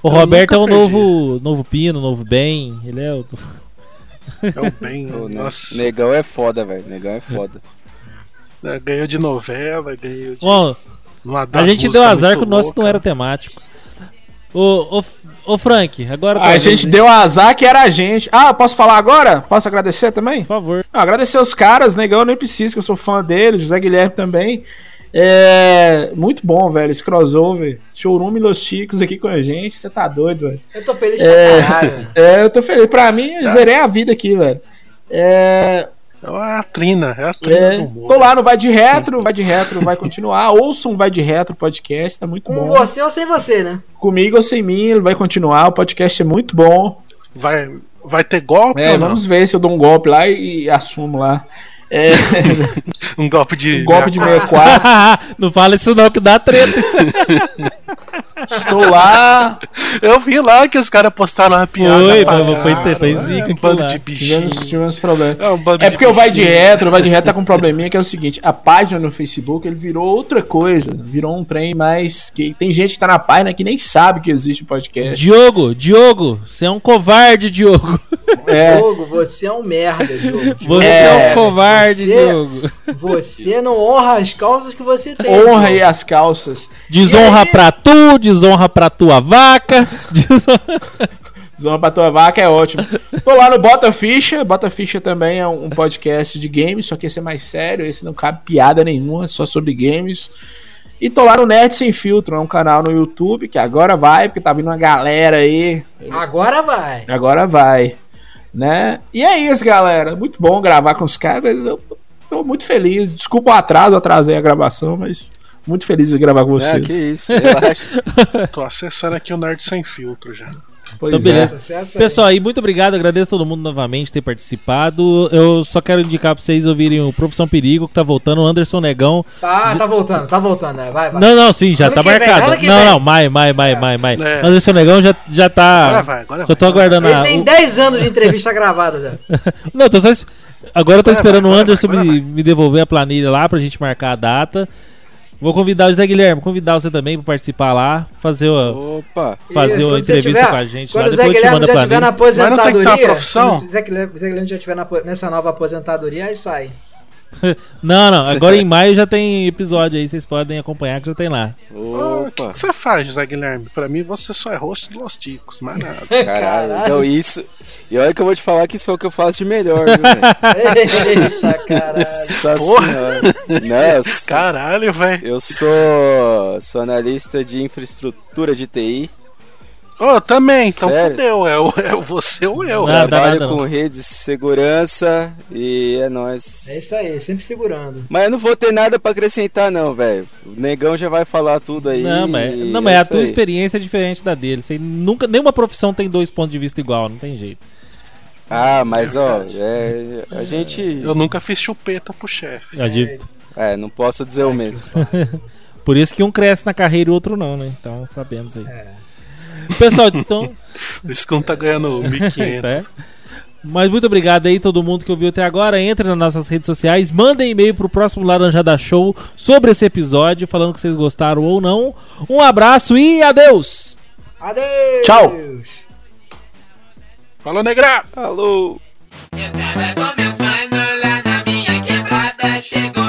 O Roberto é o novo, novo Pino, novo Bem. Ele é o. É o bem. Pô, né? Nossa, negão é foda velho negão é foda né, ganhou de novela, ganhou de. Bom, a gente deu azar que o nosso louca. não era temático. Ô, ô, ô Frank, agora. A talvez, gente hein? deu azar que era a gente. Ah, posso falar agora? Posso agradecer também? Por favor. Ah, agradecer os caras, negão, eu nem preciso, que eu sou fã dele, José Guilherme também. É. Muito bom, velho, esse crossover. Showroom e Los Chicos aqui com a gente, você tá doido, velho. Eu tô feliz É. pra caralho. É, eu tô feliz. Pra mim, eu zerei a vida aqui, velho. É. É a Trina, é a Trina é tô lá no Vai de Retro, Vai de Retro vai continuar. Ouçam o Vai de Retro podcast, tá muito Com bom. você ou sem você, né? Comigo ou sem mim, ele vai continuar. O podcast é muito bom. Vai, vai ter golpe É, ou não? vamos ver se eu dou um golpe lá e, e assumo lá. É, Um golpe de. um golpe de 64. não fala isso não, que dá treta. Estou lá. Eu vi lá que os caras postaram uma piada. Foi, mano, foi, foi é zica Um bando lá. de bichinho. Tivemos, problemas. É um bando É de porque o Vai de. Retro, o Vai de Retro tá com um probleminha que é o seguinte: a página no Facebook ele virou outra coisa. Virou um trem mais. que Tem gente que tá na página que nem sabe que existe o podcast. Diogo, Diogo, você é um covarde, Diogo. É. Diogo, você é um merda, Diogo. Você é, É, um covarde, você- Diogo. Você não honra as calças que você tem. Honra aí as calças. Desonra aí- pra tu, desonra pra tua vaca. desonra- Zona pra tua vaca é ótimo. Tô lá no Bota Ficha. Bota Ficha também é um podcast de games, só que esse é mais sério. Esse não cabe piada nenhuma, é só sobre games. E tô lá no Nerd Sem Filtro, é um canal no YouTube que agora vai, porque tá vindo uma galera aí. Agora vai. Agora vai. Né? E é isso, galera. Muito bom gravar com os caras. Eu tô muito feliz. Desculpa o atraso, eu atrasei a gravação, mas muito feliz de gravar com vocês. Ah, que isso, relaxa. Tô acessando aqui o Nerd Sem Filtro já. Pois Então, é. beleza. Aí. Pessoal, aí, muito obrigado. Agradeço todo mundo novamente por ter participado. Eu só quero indicar pra vocês ouvirem o Profissão Perigo, que tá voltando. O Anderson Negão. Tá, tá voltando, tá voltando, né? Vai, vai. Não, não, sim, já Ano tá vem, marcado. que não, vem. não, maio, maio, maio, maio, maio. É. Anderson Negão já, já tá. Agora vai, agora Só vai. tô aguardando Ele a. tem o- 10 anos de entrevista gravada já. Não, tô só. Agora eu tô Agora esperando vai, o Anderson vai, me, me devolver a planilha lá pra gente marcar a data. Vou convidar o Zé Guilherme, convidar você também pra participar lá, fazer, o, Opa. fazer Isso, uma entrevista tiver- com a gente Quando lá. o Zé Depois eu te Guilherme mando a já estiver na planilha. Mas não tem que ter aposentadoria. uma profissão? o Zé Guilherme, Zé Guilherme já estiver nessa nova aposentadoria, aí sai. Não, não, agora em maio já tem episódio aí, vocês podem acompanhar que já tem lá. O Opa. que você faz, José Guilherme? Pra mim, você só é host do Los Ticos, mais nada. Caralho. Então isso. E olha que eu vou te falar que isso é o que eu faço de melhor, viu, velho? Eita, caralho. Nossa Porra. senhora. Não, eu sou- Caralho, velho. eu sou, sou analista de infraestrutura de TI. Ô, também, então Sério? fudeu. É, o- é o você ou eu. Não, dá Trabalho nada, com redes de segurança e é nóis. É isso aí, sempre segurando. Mas eu não vou ter nada pra acrescentar, não, velho. O negão já vai falar tudo aí. Não, mas, e não, mas é a tua aí. experiência é diferente da dele. Você nunca, nenhuma profissão tem dois pontos de vista igual, não tem jeito. Ah, mas ó, é, a gente. Eu nunca fiz chupeta pro chefe. É, não posso dizer o mesmo. Por isso que um cresce na carreira e o outro não, né? Então sabemos aí. É. Pessoal, então. Esse cão tá ganhando 1.500. é. Mas muito obrigado aí todo mundo que ouviu até agora. Entre nas nossas redes sociais, mandem e-mail pro próximo Laranjada Show sobre esse episódio, falando que vocês gostaram ou não. Um abraço e adeus! Adeus! Tchau! Falou, negra! Falou! Eu tava com meus lá na minha quebrada, chegou.